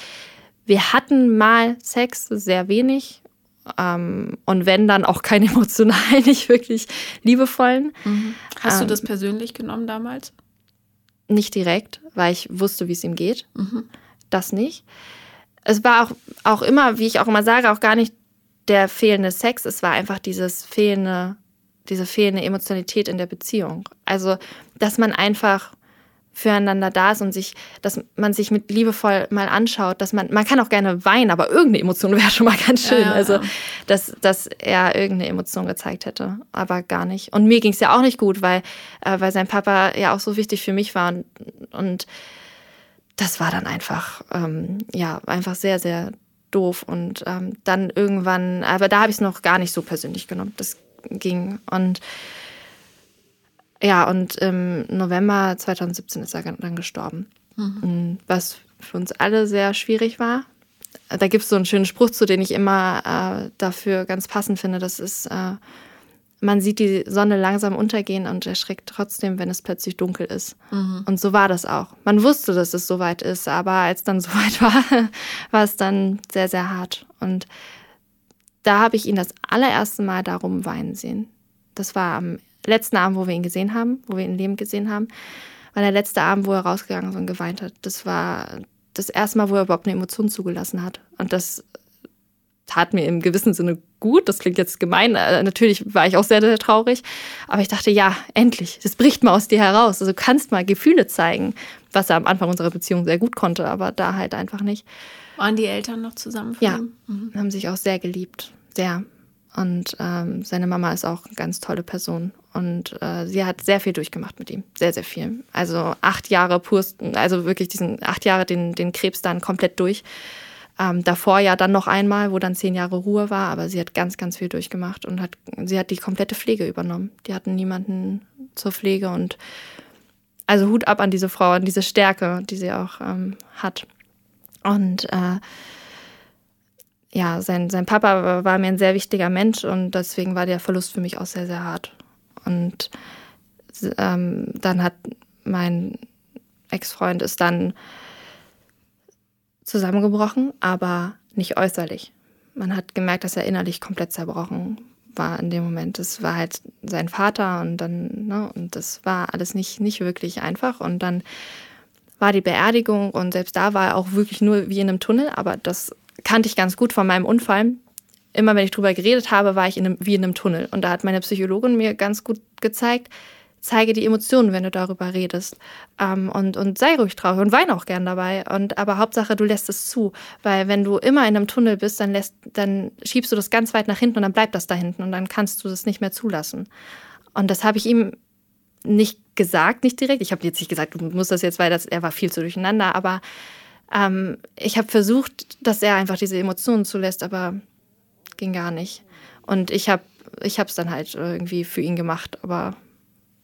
Wir hatten mal Sex, sehr wenig. Ähm, und wenn dann auch keinen emotionalen, nicht wirklich liebevollen. Mhm. Hast ähm, du das persönlich genommen damals? Nicht direkt, weil ich wusste, wie es ihm geht. Mhm. Das nicht. Es war auch, auch immer, wie ich auch immer sage, auch gar nicht der fehlende Sex, es war einfach dieses fehlende, diese fehlende Emotionalität in der Beziehung. Also, dass man einfach füreinander da ist und sich, dass man sich mit liebevoll mal anschaut, dass man, man kann auch gerne weinen, aber irgendeine Emotion wäre schon mal ganz schön. Ja, ja, also, dass, dass er irgendeine Emotion gezeigt hätte, aber gar nicht. Und mir ging es ja auch nicht gut, weil, äh, weil sein Papa ja auch so wichtig für mich war und, und das war dann einfach, ähm, ja, einfach sehr, sehr doof. Und ähm, dann irgendwann, aber da habe ich es noch gar nicht so persönlich genommen. Das ging. Und ja, und im November 2017 ist er dann gestorben. Mhm. Was für uns alle sehr schwierig war. Da gibt es so einen schönen Spruch zu, den ich immer äh, dafür ganz passend finde. Das ist, äh, man sieht die Sonne langsam untergehen und erschreckt trotzdem, wenn es plötzlich dunkel ist. Mhm. Und so war das auch. Man wusste, dass es soweit ist, aber als dann soweit war, war es dann sehr, sehr hart. Und da habe ich ihn das allererste Mal darum weinen sehen. Das war am letzten Abend, wo wir ihn gesehen haben, wo wir ihn lebend gesehen haben, war der letzte Abend, wo er rausgegangen ist und geweint hat. Das war das erste Mal, wo er überhaupt eine Emotion zugelassen hat. Und das tat mir im gewissen Sinne gut. Das klingt jetzt gemein. Äh, natürlich war ich auch sehr, sehr traurig. Aber ich dachte, ja, endlich. Das bricht mal aus dir heraus. Also du kannst mal Gefühle zeigen, was er am Anfang unserer Beziehung sehr gut konnte, aber da halt einfach nicht. Waren die Eltern noch zusammen? ja, mhm. haben sich auch sehr geliebt. Sehr. Und ähm, seine Mama ist auch eine ganz tolle Person. Und äh, sie hat sehr viel durchgemacht mit ihm. Sehr, sehr viel. Also acht Jahre pur, also wirklich diesen acht Jahre den, den Krebs dann komplett durch. Ähm, davor ja dann noch einmal, wo dann zehn Jahre Ruhe war, aber sie hat ganz, ganz viel durchgemacht und hat, sie hat die komplette Pflege übernommen. Die hatten niemanden zur Pflege und also Hut ab an diese Frau, an diese Stärke, die sie auch ähm, hat. Und äh, ja, sein, sein Papa war mir ein sehr wichtiger Mensch und deswegen war der Verlust für mich auch sehr, sehr hart. Und ähm, dann hat mein Ex-Freund es dann zusammengebrochen, aber nicht äußerlich. Man hat gemerkt, dass er innerlich komplett zerbrochen war in dem Moment. Das war halt sein Vater und dann, ne, und das war alles nicht, nicht wirklich einfach. Und dann war die Beerdigung und selbst da war er auch wirklich nur wie in einem Tunnel, aber das kannte ich ganz gut von meinem Unfall. Immer wenn ich drüber geredet habe, war ich in einem, wie in einem Tunnel. Und da hat meine Psychologin mir ganz gut gezeigt, zeige die Emotionen, wenn du darüber redest. Ähm, und, und sei ruhig traurig und weine auch gern dabei. Und, aber Hauptsache, du lässt es zu. Weil wenn du immer in einem Tunnel bist, dann, lässt, dann schiebst du das ganz weit nach hinten und dann bleibt das da hinten und dann kannst du das nicht mehr zulassen. Und das habe ich ihm nicht gesagt, nicht direkt. Ich habe jetzt nicht gesagt, du musst das jetzt, weil das, er war viel zu durcheinander. Aber ähm, ich habe versucht, dass er einfach diese Emotionen zulässt, aber ging gar nicht. Und ich habe ich es dann halt irgendwie für ihn gemacht, aber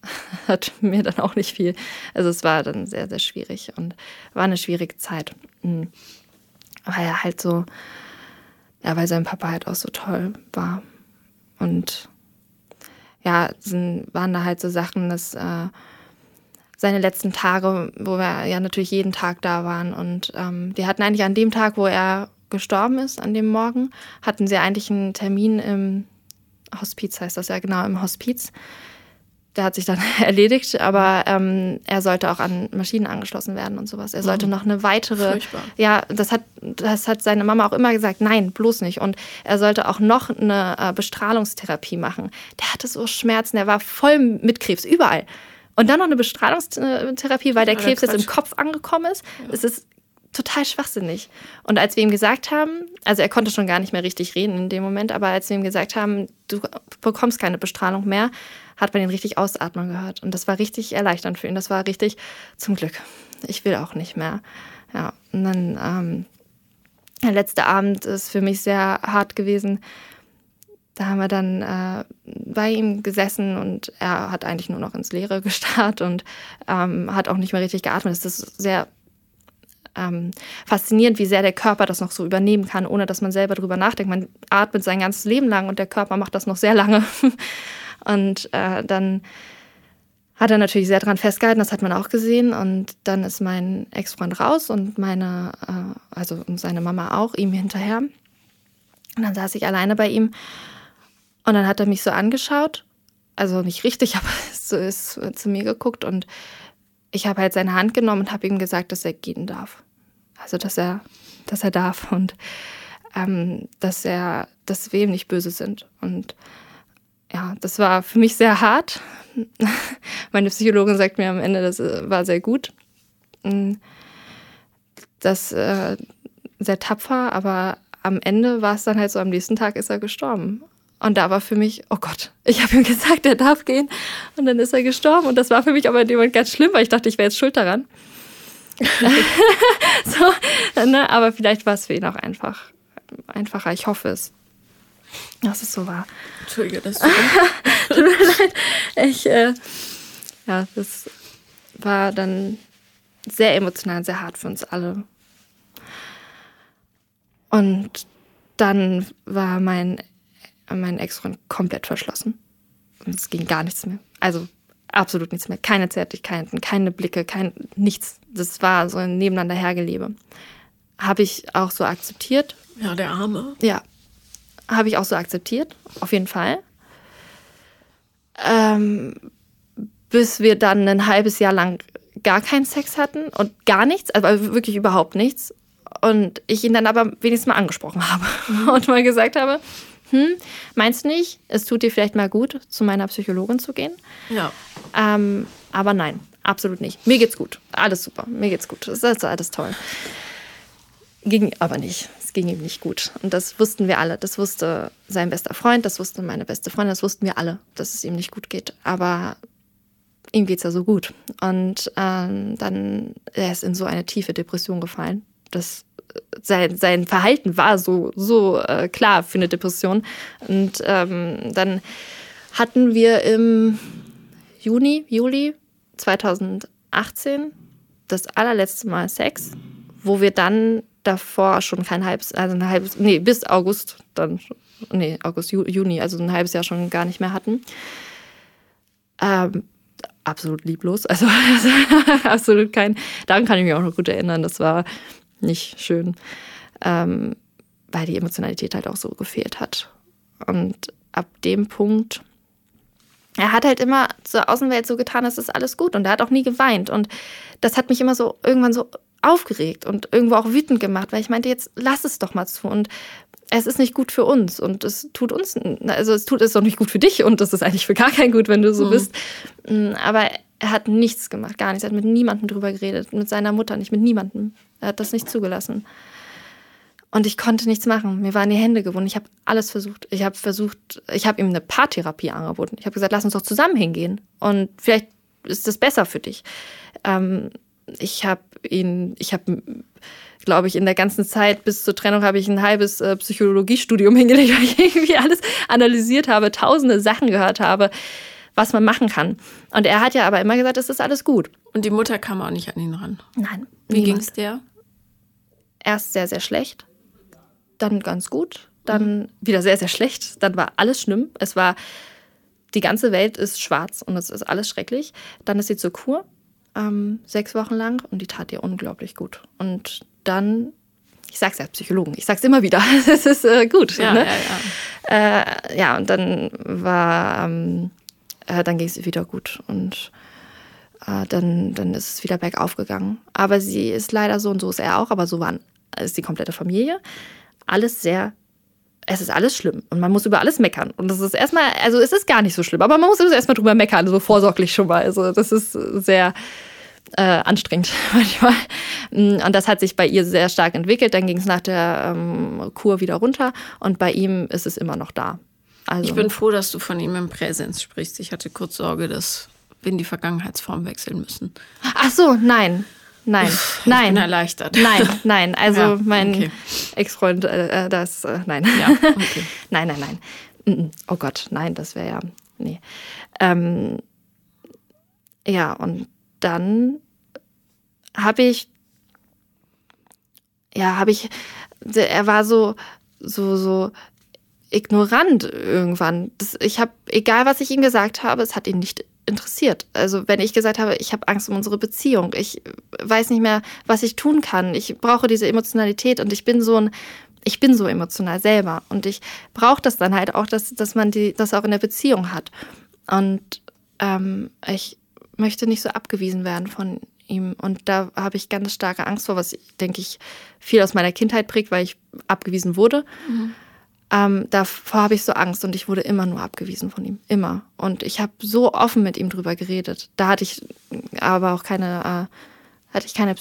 hat mir dann auch nicht viel. Also es war dann sehr, sehr schwierig und war eine schwierige Zeit. Mhm. Weil er halt so, ja, weil sein Papa halt auch so toll war. Und ja, waren da halt so Sachen, dass äh, seine letzten Tage, wo wir ja natürlich jeden Tag da waren und ähm, die hatten eigentlich an dem Tag, wo er gestorben ist, an dem Morgen, hatten sie eigentlich einen Termin im Hospiz, heißt das ja genau, im Hospiz der hat sich dann erledigt, aber ähm, er sollte auch an Maschinen angeschlossen werden und sowas. Er sollte mhm. noch eine weitere. Furchtbar. Ja, das hat, das hat seine Mama auch immer gesagt, nein, bloß nicht. Und er sollte auch noch eine äh, Bestrahlungstherapie machen. Der hatte so Schmerzen, er war voll mit Krebs, überall. Und dann noch eine Bestrahlungstherapie, weil der ja, Krebs jetzt im Kopf angekommen ist. Ja. Es ist total schwachsinnig. Und als wir ihm gesagt haben, also er konnte schon gar nicht mehr richtig reden in dem Moment, aber als wir ihm gesagt haben, du bekommst keine Bestrahlung mehr, hat man ihn richtig ausatmen gehört. Und das war richtig erleichternd für ihn. Das war richtig zum Glück. Ich will auch nicht mehr. Ja, und dann ähm, der letzte Abend ist für mich sehr hart gewesen. Da haben wir dann äh, bei ihm gesessen und er hat eigentlich nur noch ins Leere gestarrt und ähm, hat auch nicht mehr richtig geatmet. Das ist sehr ähm, faszinierend, wie sehr der Körper das noch so übernehmen kann, ohne dass man selber drüber nachdenkt. Man atmet sein ganzes Leben lang und der Körper macht das noch sehr lange. und äh, dann hat er natürlich sehr dran festgehalten, das hat man auch gesehen. Und dann ist mein Ex-Freund raus und meine, äh, also seine Mama auch, ihm hinterher. Und dann saß ich alleine bei ihm. Und dann hat er mich so angeschaut. Also nicht richtig, aber so ist zu mir geguckt. Und ich habe halt seine Hand genommen und habe ihm gesagt, dass er gehen darf. Also dass er, dass er darf und ähm, dass er, dass wir ihm nicht böse sind. Und ja, das war für mich sehr hart. Meine Psychologin sagt mir am Ende, das äh, war sehr gut. Mm, das äh, sehr tapfer, aber am Ende war es dann halt so, am nächsten Tag ist er gestorben. Und da war für mich, oh Gott, ich habe ihm gesagt, er darf gehen. Und dann ist er gestorben. Und das war für mich aber in dem Moment ganz schlimm, weil ich dachte, ich wäre jetzt schuld daran. so, ne? Aber vielleicht war es für ihn auch einfach einfacher. Ich hoffe es. Dass es so war. Entschuldige, das Tut mir leid. Ich, äh, ja, das war dann sehr emotional, sehr hart für uns alle. Und dann war mein mein Ex-Freund komplett verschlossen. Und es ging gar nichts mehr. Also absolut nichts mehr. Keine Zärtlichkeiten, keine Blicke, kein nichts. Das war so ein Nebeneinander hergelebe. Habe ich auch so akzeptiert. Ja, der Arme. Ja. Habe ich auch so akzeptiert, auf jeden Fall. Ähm, bis wir dann ein halbes Jahr lang gar keinen Sex hatten und gar nichts, also wirklich überhaupt nichts. Und ich ihn dann aber wenigstens mal angesprochen habe und mal gesagt habe, hm, meinst du nicht, es tut dir vielleicht mal gut, zu meiner Psychologin zu gehen? Ja. Ähm, aber nein, absolut nicht. Mir geht's gut. Alles super. Mir geht's gut. Das ist alles toll. Ging aber nicht. Es ging ihm nicht gut. Und das wussten wir alle. Das wusste sein bester Freund, das wusste meine beste Freundin, das wussten wir alle, dass es ihm nicht gut geht. Aber ihm geht's ja so gut. Und ähm, dann er ist in so eine tiefe Depression gefallen. Das sein, sein Verhalten war so, so äh, klar für eine Depression. Und ähm, dann hatten wir im Juni, Juli 2018 das allerletzte Mal Sex, wo wir dann davor schon kein halbes, also ein halbes, nee, bis August dann, nee, August, Juni, also ein halbes Jahr schon gar nicht mehr hatten. Ähm, absolut lieblos, also, also absolut kein, daran kann ich mich auch noch gut erinnern, das war nicht schön, ähm, weil die Emotionalität halt auch so gefehlt hat. Und ab dem Punkt, er hat halt immer zur Außenwelt so getan, es ist alles gut und er hat auch nie geweint. Und das hat mich immer so irgendwann so aufgeregt und irgendwo auch wütend gemacht, weil ich meinte, jetzt lass es doch mal zu. Und es ist nicht gut für uns und es tut uns, also es tut es doch nicht gut für dich und es ist eigentlich für gar kein gut, wenn du so mhm. bist. Mm, aber er hat nichts gemacht, gar nichts. Er hat mit niemandem drüber geredet, mit seiner Mutter nicht, mit niemandem. Er hat das nicht zugelassen. Und ich konnte nichts machen. Mir waren die Hände gewunden. Ich habe alles versucht. Ich habe versucht, ich habe ihm eine Paartherapie angeboten. Ich habe gesagt, lass uns doch zusammen hingehen. Und vielleicht ist das besser für dich. Ähm, ich habe ihn, ich habe, glaube ich, in der ganzen Zeit bis zur Trennung habe ich ein halbes äh, Psychologiestudium hingelegt, weil ich irgendwie alles analysiert habe, tausende Sachen gehört habe was man machen kann. Und er hat ja aber immer gesagt, es ist alles gut. Und die Mutter kam auch nicht an ihn ran. Nein. Wie ging es der? Erst sehr, sehr schlecht, dann ganz gut, dann mhm. wieder sehr, sehr schlecht, dann war alles schlimm. Es war, die ganze Welt ist schwarz und es ist alles schrecklich. Dann ist sie zur Kur, ähm, sechs Wochen lang und die tat ihr unglaublich gut. Und dann ich sag's ja Psychologen, ich sag's immer wieder, es ist äh, gut. Ja, ne? ja, ja. Äh, ja, und dann war ähm, äh, dann ging es ihr wieder gut und äh, dann, dann ist es wieder bergauf gegangen. Aber sie ist leider so und so ist er auch, aber so waren, ist die komplette Familie. Alles sehr es ist alles schlimm und man muss über alles meckern. Und das ist erstmal, also es ist gar nicht so schlimm, aber man muss erstmal drüber meckern, so vorsorglich schon mal. Also das ist sehr äh, anstrengend manchmal. Und das hat sich bei ihr sehr stark entwickelt. Dann ging es nach der ähm, Kur wieder runter und bei ihm ist es immer noch da. Also. Ich bin froh, dass du von ihm im Präsens sprichst. Ich hatte kurz Sorge, dass wir in die Vergangenheitsform wechseln müssen. Ach so, nein. Nein, ich nein. bin erleichtert. Nein, nein. Also ja, mein okay. Ex-Freund, äh, äh das, äh, nein. Ja, okay. nein, nein, nein. Mm, mm. Oh Gott, nein, das wäre ja, nee. Ähm, ja, und dann habe ich, ja, habe ich, er war so, so, so ignorant irgendwann. Das, ich habe, egal was ich ihm gesagt habe, es hat ihn nicht interessiert. Also wenn ich gesagt habe, ich habe Angst um unsere Beziehung, ich weiß nicht mehr, was ich tun kann, ich brauche diese Emotionalität und ich bin so ein, ich bin so emotional selber und ich brauche das dann halt auch, dass, dass man die, das auch in der Beziehung hat. Und ähm, ich möchte nicht so abgewiesen werden von ihm. Und da habe ich ganz starke Angst vor, was, denke ich, viel aus meiner Kindheit prägt, weil ich abgewiesen wurde. Mhm ähm, davor habe ich so Angst und ich wurde immer nur abgewiesen von ihm. Immer. Und ich habe so offen mit ihm drüber geredet. Da hatte ich aber auch keine, äh, hatte ich keine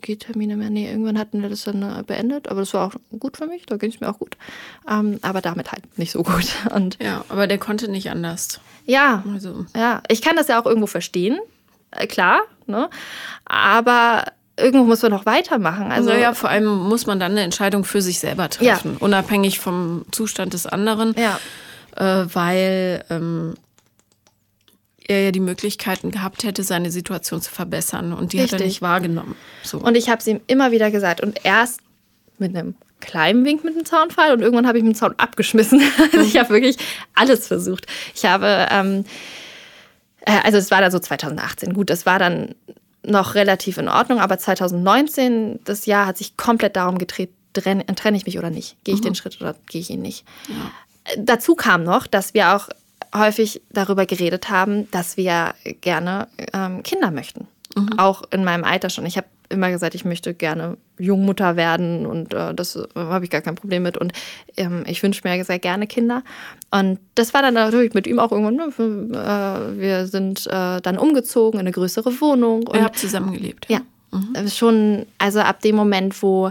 Psychologietermine mehr. Nee, irgendwann hatten wir das dann äh, beendet, aber das war auch gut für mich, da ging es mir auch gut. Ähm, aber damit halt nicht so gut. Und ja, aber der konnte nicht anders. Ja, also. ja. Ich kann das ja auch irgendwo verstehen, äh, klar, ne? Aber irgendwo muss man noch weitermachen. Also ja, vor allem muss man dann eine Entscheidung für sich selber treffen, ja. unabhängig vom Zustand des anderen, ja. äh, weil ähm, er ja die Möglichkeiten gehabt hätte, seine Situation zu verbessern und die Richtig. hat er nicht wahrgenommen. So. Und ich habe es ihm immer wieder gesagt und erst mit einem kleinen Wink mit dem Zaunfall und irgendwann habe ich mit dem Zaun abgeschmissen. Also ich habe wirklich alles versucht. Ich habe ähm, äh, also es war da so 2018. Gut, das war dann noch relativ in Ordnung, aber 2019, das Jahr, hat sich komplett darum gedreht, trenne, trenne ich mich oder nicht? Gehe ich mhm. den Schritt oder gehe ich ihn nicht? Ja. Dazu kam noch, dass wir auch häufig darüber geredet haben, dass wir gerne ähm, Kinder möchten. Mhm. Auch in meinem Alter schon. Ich habe immer gesagt, ich möchte gerne Jungmutter werden und äh, das äh, habe ich gar kein Problem mit. Und ähm, ich wünsche mir sehr gerne Kinder. Und das war dann natürlich mit ihm auch irgendwann, ne, äh, wir sind äh, dann umgezogen in eine größere Wohnung. Und, Ihr habt zusammengelebt. Ja, ja mhm. schon, also ab dem Moment, wo,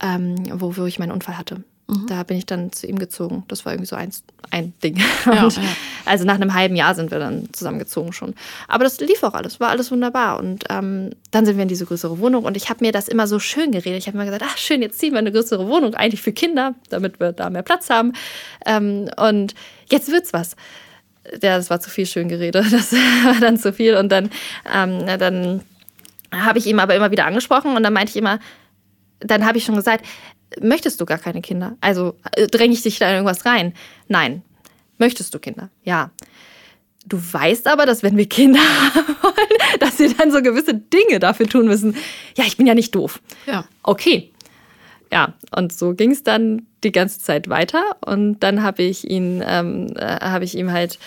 ähm, wo, wo ich meinen Unfall hatte. Mhm. Da bin ich dann zu ihm gezogen. Das war irgendwie so ein, ein Ding. Ja, ja. Also nach einem halben Jahr sind wir dann zusammengezogen schon. Aber das lief auch alles, war alles wunderbar. Und ähm, dann sind wir in diese größere Wohnung und ich habe mir das immer so schön geredet. Ich habe immer gesagt, ach schön, jetzt ziehen wir eine größere Wohnung, eigentlich für Kinder, damit wir da mehr Platz haben. Ähm, und jetzt wird's was. Ja, das war zu viel schön geredet. Das war dann zu viel. Und dann, ähm, dann habe ich ihm aber immer wieder angesprochen und dann meinte ich immer, dann habe ich schon gesagt, möchtest du gar keine Kinder? Also äh, dränge ich dich da in irgendwas rein? Nein. Möchtest du Kinder? Ja. Du weißt aber, dass wenn wir Kinder haben wollen, dass wir dann so gewisse Dinge dafür tun müssen. Ja, ich bin ja nicht doof. Ja. Okay. Ja, und so ging es dann die ganze Zeit weiter. Und dann habe ich ihn, ähm, äh, habe ich ihm halt,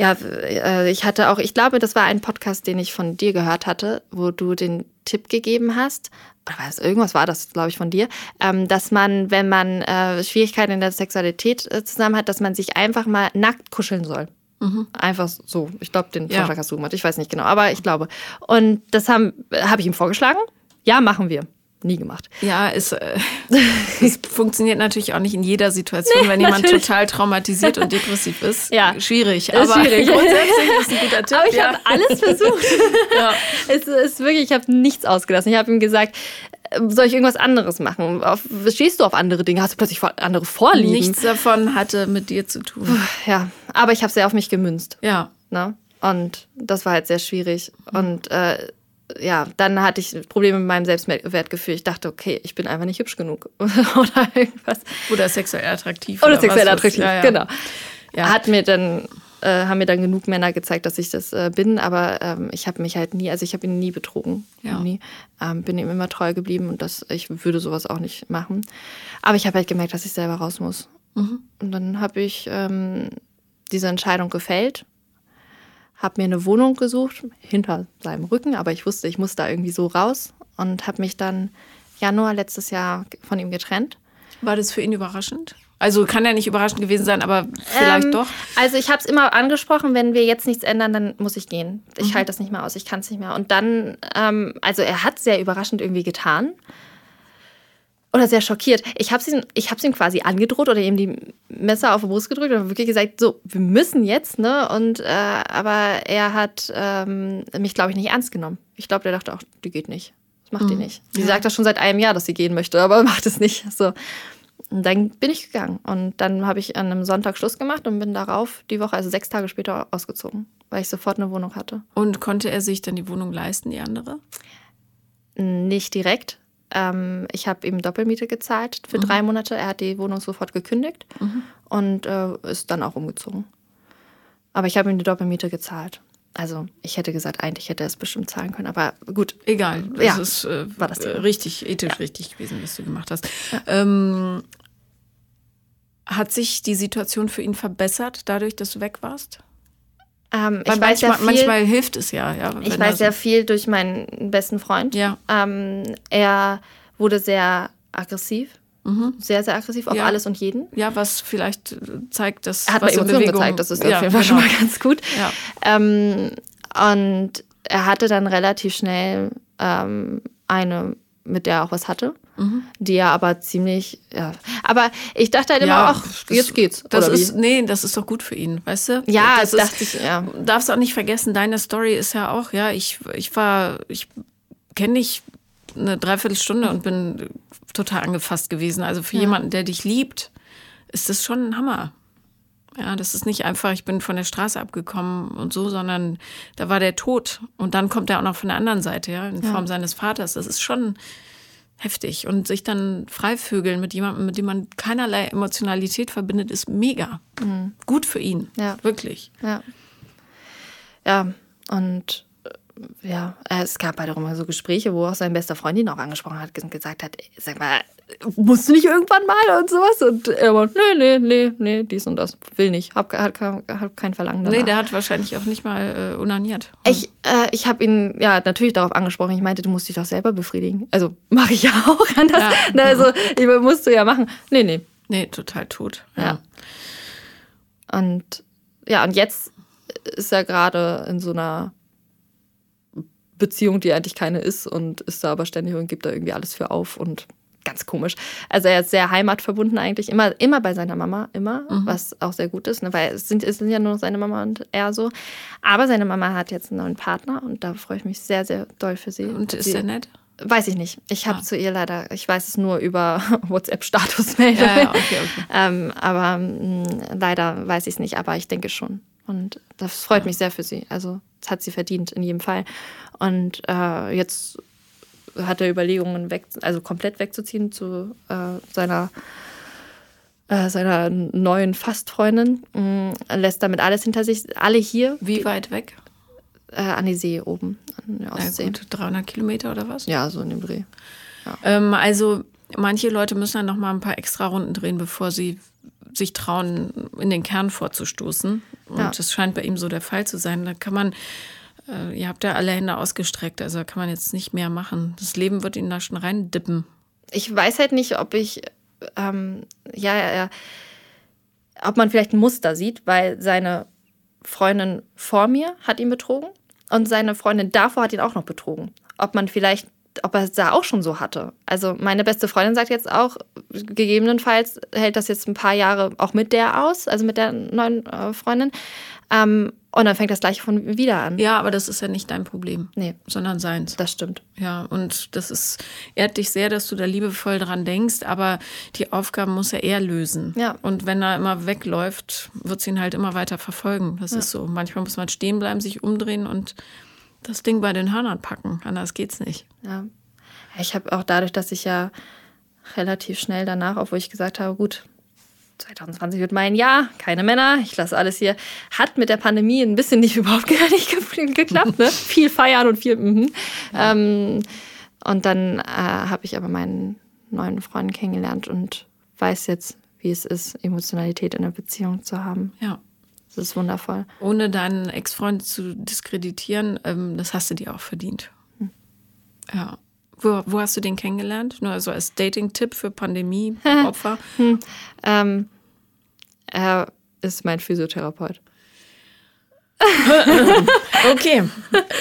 ja, äh, ich hatte auch, ich glaube, das war ein Podcast, den ich von dir gehört hatte, wo du den Tipp gegeben hast, was, irgendwas war das, glaube ich, von dir, ähm, dass man, wenn man äh, Schwierigkeiten in der Sexualität äh, zusammen hat, dass man sich einfach mal nackt kuscheln soll. Mhm. Einfach so. Ich glaube, den Vorschlag ja. hast du gemacht. Ich weiß nicht genau, aber ich glaube. Und das habe hab ich ihm vorgeschlagen. Ja, machen wir nie gemacht. Ja, es, äh, es funktioniert natürlich auch nicht in jeder Situation, nee, wenn jemand natürlich. total traumatisiert und depressiv ist. Ja. Schwierig. Aber schwierig. grundsätzlich ist ein guter Tipp. Aber ich ja. habe alles versucht. ja. Es ist wirklich, ich habe nichts ausgelassen. Ich habe ihm gesagt, äh, soll ich irgendwas anderes machen? Auf, stehst du auf andere Dinge? Hast du plötzlich andere Vorlieben? Nichts davon hatte mit dir zu tun. Ja, aber ich habe sehr auf mich gemünzt. Ja. Ne? Und das war halt sehr schwierig. Und äh, ja, dann hatte ich Probleme mit meinem Selbstwertgefühl. Ich dachte, okay, ich bin einfach nicht hübsch genug oder irgendwas. Oder sexuell attraktiv. Oder, oder sexuell attraktiv, ja, ja. genau. Ja. Hat mir dann äh, haben mir dann genug Männer gezeigt, dass ich das äh, bin, aber ähm, ich habe mich halt nie, also ich habe ihn nie betrogen, ja. nie, ähm, bin ihm immer treu geblieben und das, ich würde sowas auch nicht machen. Aber ich habe halt gemerkt, dass ich selber raus muss. Mhm. Und dann habe ich ähm, diese Entscheidung gefällt habe mir eine Wohnung gesucht, hinter seinem Rücken, aber ich wusste, ich muss da irgendwie so raus und habe mich dann Januar letztes Jahr von ihm getrennt. War das für ihn überraschend? Also kann ja nicht überraschend gewesen sein, aber vielleicht ähm, doch. Also ich habe es immer angesprochen, wenn wir jetzt nichts ändern, dann muss ich gehen. Ich mhm. halte das nicht mehr aus, ich kann es nicht mehr. Und dann, ähm, also er hat sehr überraschend irgendwie getan oder sehr schockiert. Ich habe ihm, ich ihm quasi angedroht oder ihm die Messer auf die Brust gedrückt und wirklich gesagt, so, wir müssen jetzt, ne? Und äh, aber er hat ähm, mich, glaube ich, nicht ernst genommen. Ich glaube, der dachte auch, die geht nicht. Das macht mhm. die nicht. Sie ja. sagt das schon seit einem Jahr, dass sie gehen möchte, aber macht es nicht. So. Und dann bin ich gegangen. Und dann habe ich an einem Sonntag Schluss gemacht und bin darauf die Woche, also sechs Tage später, ausgezogen, weil ich sofort eine Wohnung hatte. Und konnte er sich dann die Wohnung leisten, die andere? Nicht direkt. Ähm, ich habe ihm Doppelmiete gezahlt für mhm. drei Monate. Er hat die Wohnung sofort gekündigt mhm. und äh, ist dann auch umgezogen. Aber ich habe ihm die Doppelmiete gezahlt. Also ich hätte gesagt, eigentlich hätte er es bestimmt zahlen können, aber gut. Egal, das ja, ist äh, war das richtig, ethisch ja. richtig gewesen, was du gemacht hast. Ja. Ähm, hat sich die Situation für ihn verbessert, dadurch, dass du weg warst? Ähm, ich weiß manchmal, viel, manchmal hilft es ja. ja ich weiß sehr viel durch meinen besten Freund. Ja. Ähm, er wurde sehr aggressiv. Mhm. Sehr, sehr aggressiv auf ja. alles und jeden. Ja, was vielleicht zeigt, dass. Er hat mir Emotionen gezeigt, das ist ja, auf jeden Fall genau. schon mal ganz gut. Ja. Ähm, und er hatte dann relativ schnell ähm, eine, mit der er auch was hatte mhm. die ja aber ziemlich, ja. Aber ich dachte halt immer, ja, das, jetzt geht's. Das ist, wie? nee, das ist doch gut für ihn, weißt du? Ja, das dachte ist, ich, ja. Darfst auch nicht vergessen, deine Story ist ja auch, ja, ich, ich war, ich kenne dich eine Dreiviertelstunde und bin total angefasst gewesen. Also für ja. jemanden, der dich liebt, ist das schon ein Hammer. Ja, das ist nicht einfach, ich bin von der Straße abgekommen und so, sondern da war der Tod. Und dann kommt er auch noch von der anderen Seite, ja, in Form ja. seines Vaters. Das ist schon, heftig. Und sich dann freivögeln mit jemandem, mit dem man keinerlei Emotionalität verbindet, ist mega. Mhm. Gut für ihn. Ja. Wirklich. Ja. Ja, und ja, es gab halt auch immer so Gespräche, wo auch sein bester Freundin auch angesprochen hat und gesagt hat, sag mal, musst du nicht irgendwann mal und sowas? Und er war, nee, nee, nee, nee, dies und das, will nicht, hab, hat, hat kein Verlangen danach. Nee, der hat wahrscheinlich auch nicht mal äh, unaniert. Ich, äh, ich habe ihn ja natürlich darauf angesprochen. Ich meinte, du musst dich doch selber befriedigen. Also mache ich ja auch anders. Ja. Na, also ich, musst du ja machen. Nee, nee. Nee, total tot. Ja. ja. Und ja, und jetzt ist er gerade in so einer Beziehung, die eigentlich keine ist und ist da aber ständig und gibt da irgendwie alles für auf und ganz komisch. Also er ist sehr heimatverbunden eigentlich, immer, immer bei seiner Mama, immer, mhm. was auch sehr gut ist, ne? weil es sind, es sind ja nur seine Mama und er so. Aber seine Mama hat jetzt einen neuen Partner und da freue ich mich sehr, sehr doll für sie. Und ist sie, der nett? Weiß ich nicht. Ich habe ah. zu ihr leider, ich weiß es nur über WhatsApp-Statusmail. Ja, ja, okay, okay. ähm, aber mh, mm, leider weiß ich es nicht, aber ich denke schon. Und das freut ja. mich sehr für sie. Also, das hat sie verdient, in jedem Fall. Und äh, jetzt hat er Überlegungen, weg, also komplett wegzuziehen zu äh, seiner, äh, seiner neuen Fastfreundin. Mhm, lässt damit alles hinter sich. Alle hier. Wie weit weg? Äh, an die See oben, an der Ostsee. Ja, gut, 300 Kilometer oder was? Ja, so in dem Dreh. Ja. Ähm, also manche Leute müssen dann noch mal ein paar extra Runden drehen, bevor sie sich trauen, in den Kern vorzustoßen. Und ja. das scheint bei ihm so der Fall zu sein. Da kann man, äh, ihr habt ja alle Hände ausgestreckt, also kann man jetzt nicht mehr machen. Das Leben wird ihn da schon reindippen. Ich weiß halt nicht, ob ich, ähm, ja, ja, ja, ob man vielleicht ein Muster sieht, weil seine Freundin vor mir hat ihn betrogen und seine Freundin davor hat ihn auch noch betrogen. Ob man vielleicht ob er es da auch schon so hatte. Also meine beste Freundin sagt jetzt auch, gegebenenfalls hält das jetzt ein paar Jahre auch mit der aus, also mit der neuen äh, Freundin. Ähm, und dann fängt das gleiche von wieder an. Ja, aber das ist ja nicht dein Problem. Nee. Sondern seins. Das stimmt. Ja, und das ist, ehrt dich sehr, dass du da liebevoll dran denkst, aber die Aufgaben muss er eher lösen. Ja. Und wenn er immer wegläuft, wird sie ihn halt immer weiter verfolgen. Das ja. ist so. Manchmal muss man stehen bleiben, sich umdrehen und das Ding bei den Hörnern packen. Anders geht's nicht. Ja. Ich habe auch dadurch, dass ich ja relativ schnell danach, obwohl ich gesagt habe, gut, 2020 wird mein Jahr, keine Männer, ich lasse alles hier. Hat mit der Pandemie ein bisschen nicht überhaupt gar nicht geklappt. Ne? viel feiern und viel. Mhm. Ja. Ähm, und dann äh, habe ich aber meinen neuen Freund kennengelernt und weiß jetzt, wie es ist, Emotionalität in einer Beziehung zu haben. Ja. Das ist wundervoll. Ohne deinen Ex-Freund zu diskreditieren, ähm, das hast du dir auch verdient. Hm. Ja. Wo, wo, hast du den kennengelernt? Nur also als Dating-Tipp für Pandemie-Opfer? hm. ähm, er ist mein Physiotherapeut. okay,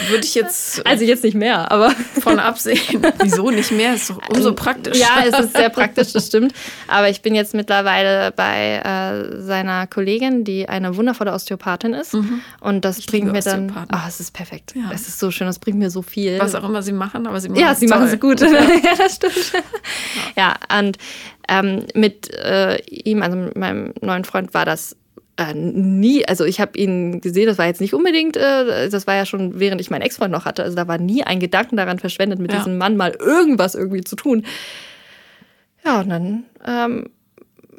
würde ich jetzt. Also jetzt nicht mehr, aber. Von absehen. Wieso nicht mehr? Ist doch umso praktisch. Ja, es ist sehr praktisch, das stimmt. Aber ich bin jetzt mittlerweile bei äh, seiner Kollegin, die eine wundervolle Osteopathin ist. Mhm. Und das ich bringt mir dann. Ah, oh, es ist perfekt. Ja. Es ist so schön, es bringt mir so viel. Was auch immer sie machen, aber sie machen Ja, sie toll. machen es gut. Ja. ja, das stimmt. Ja, ja und ähm, mit äh, ihm, also mit meinem neuen Freund, war das äh, nie, also ich habe ihn gesehen, das war jetzt nicht unbedingt, äh, das war ja schon während ich meinen Ex-Freund noch hatte, also da war nie ein Gedanken daran verschwendet, mit ja. diesem Mann mal irgendwas irgendwie zu tun. Ja, und dann ähm,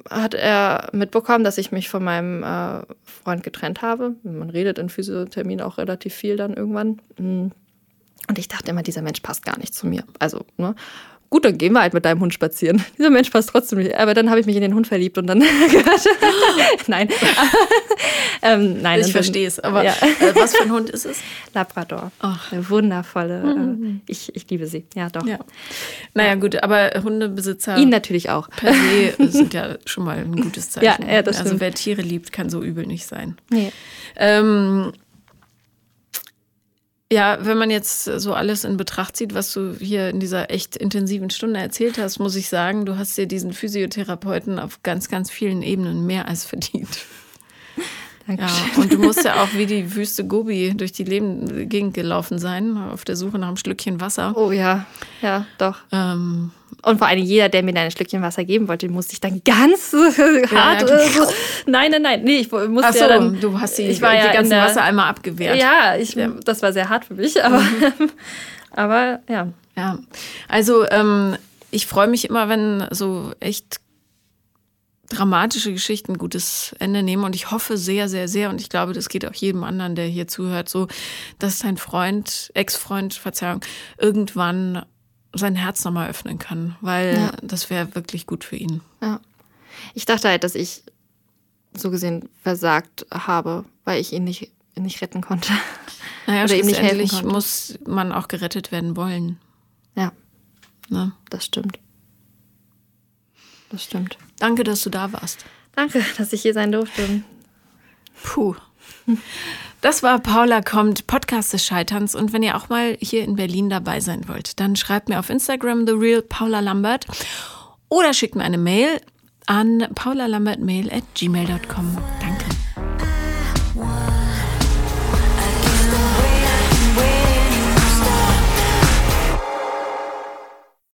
hat er mitbekommen, dass ich mich von meinem äh, Freund getrennt habe. Man redet in Physiothermien auch relativ viel dann irgendwann. Und ich dachte immer, dieser Mensch passt gar nicht zu mir. Also, ne? Gut, dann gehen wir halt mit deinem Hund spazieren. Dieser Mensch passt trotzdem nicht. Aber dann habe ich mich in den Hund verliebt und dann gehört. nein. ähm, nein. Ich verstehe es. Aber ja. äh, was für ein Hund ist es? Labrador. Ach. Eine wundervolle. Mhm. Äh, ich, ich liebe sie. Ja, doch. Ja. Naja, gut, aber Hundebesitzer. Ihn natürlich auch. Per se sind ja schon mal ein gutes Zeichen. Ja, ja das also stimmt. wer Tiere liebt, kann so übel nicht sein. Nee. Ähm, ja, wenn man jetzt so alles in Betracht zieht, was du hier in dieser echt intensiven Stunde erzählt hast, muss ich sagen, du hast dir diesen Physiotherapeuten auf ganz, ganz vielen Ebenen mehr als verdient. Dankeschön. Ja, und du musst ja auch wie die Wüste Gobi durch die Leben Gegend gelaufen sein, auf der Suche nach einem Schlückchen Wasser. Oh ja, ja, doch. Ähm, und vor allem jeder, der mir ein Schlückchen Wasser geben wollte, musste ich dann ganz hart. Ja, ja. nein, nein, nein. Nee, ich musste Ach so, ja dann, du hast die, ich war die ja ganzen Wasser einmal abgewehrt. Ja, ich, ja, das war sehr hart für mich, aber, mhm. aber ja. Ja, also ähm, ich freue mich immer, wenn so echt dramatische Geschichte ein gutes Ende nehmen. Und ich hoffe sehr, sehr, sehr, und ich glaube, das geht auch jedem anderen, der hier zuhört, so, dass sein Freund, Ex-Freund, Verzeihung, irgendwann sein Herz nochmal öffnen kann, weil ja. das wäre wirklich gut für ihn. Ja. Ich dachte halt, dass ich so gesehen versagt habe, weil ich ihn nicht, nicht retten konnte. Naja, Oder ihm nicht helfen konnte. muss man auch gerettet werden wollen. Ja. Ne? Das stimmt. Das stimmt. Danke, dass du da warst. Danke, dass ich hier sein durfte. Puh. Das war Paula kommt, Podcast des Scheiterns. Und wenn ihr auch mal hier in Berlin dabei sein wollt, dann schreibt mir auf Instagram The Real Paula Lambert oder schickt mir eine Mail an paulalambertmail at gmail.com. Danke.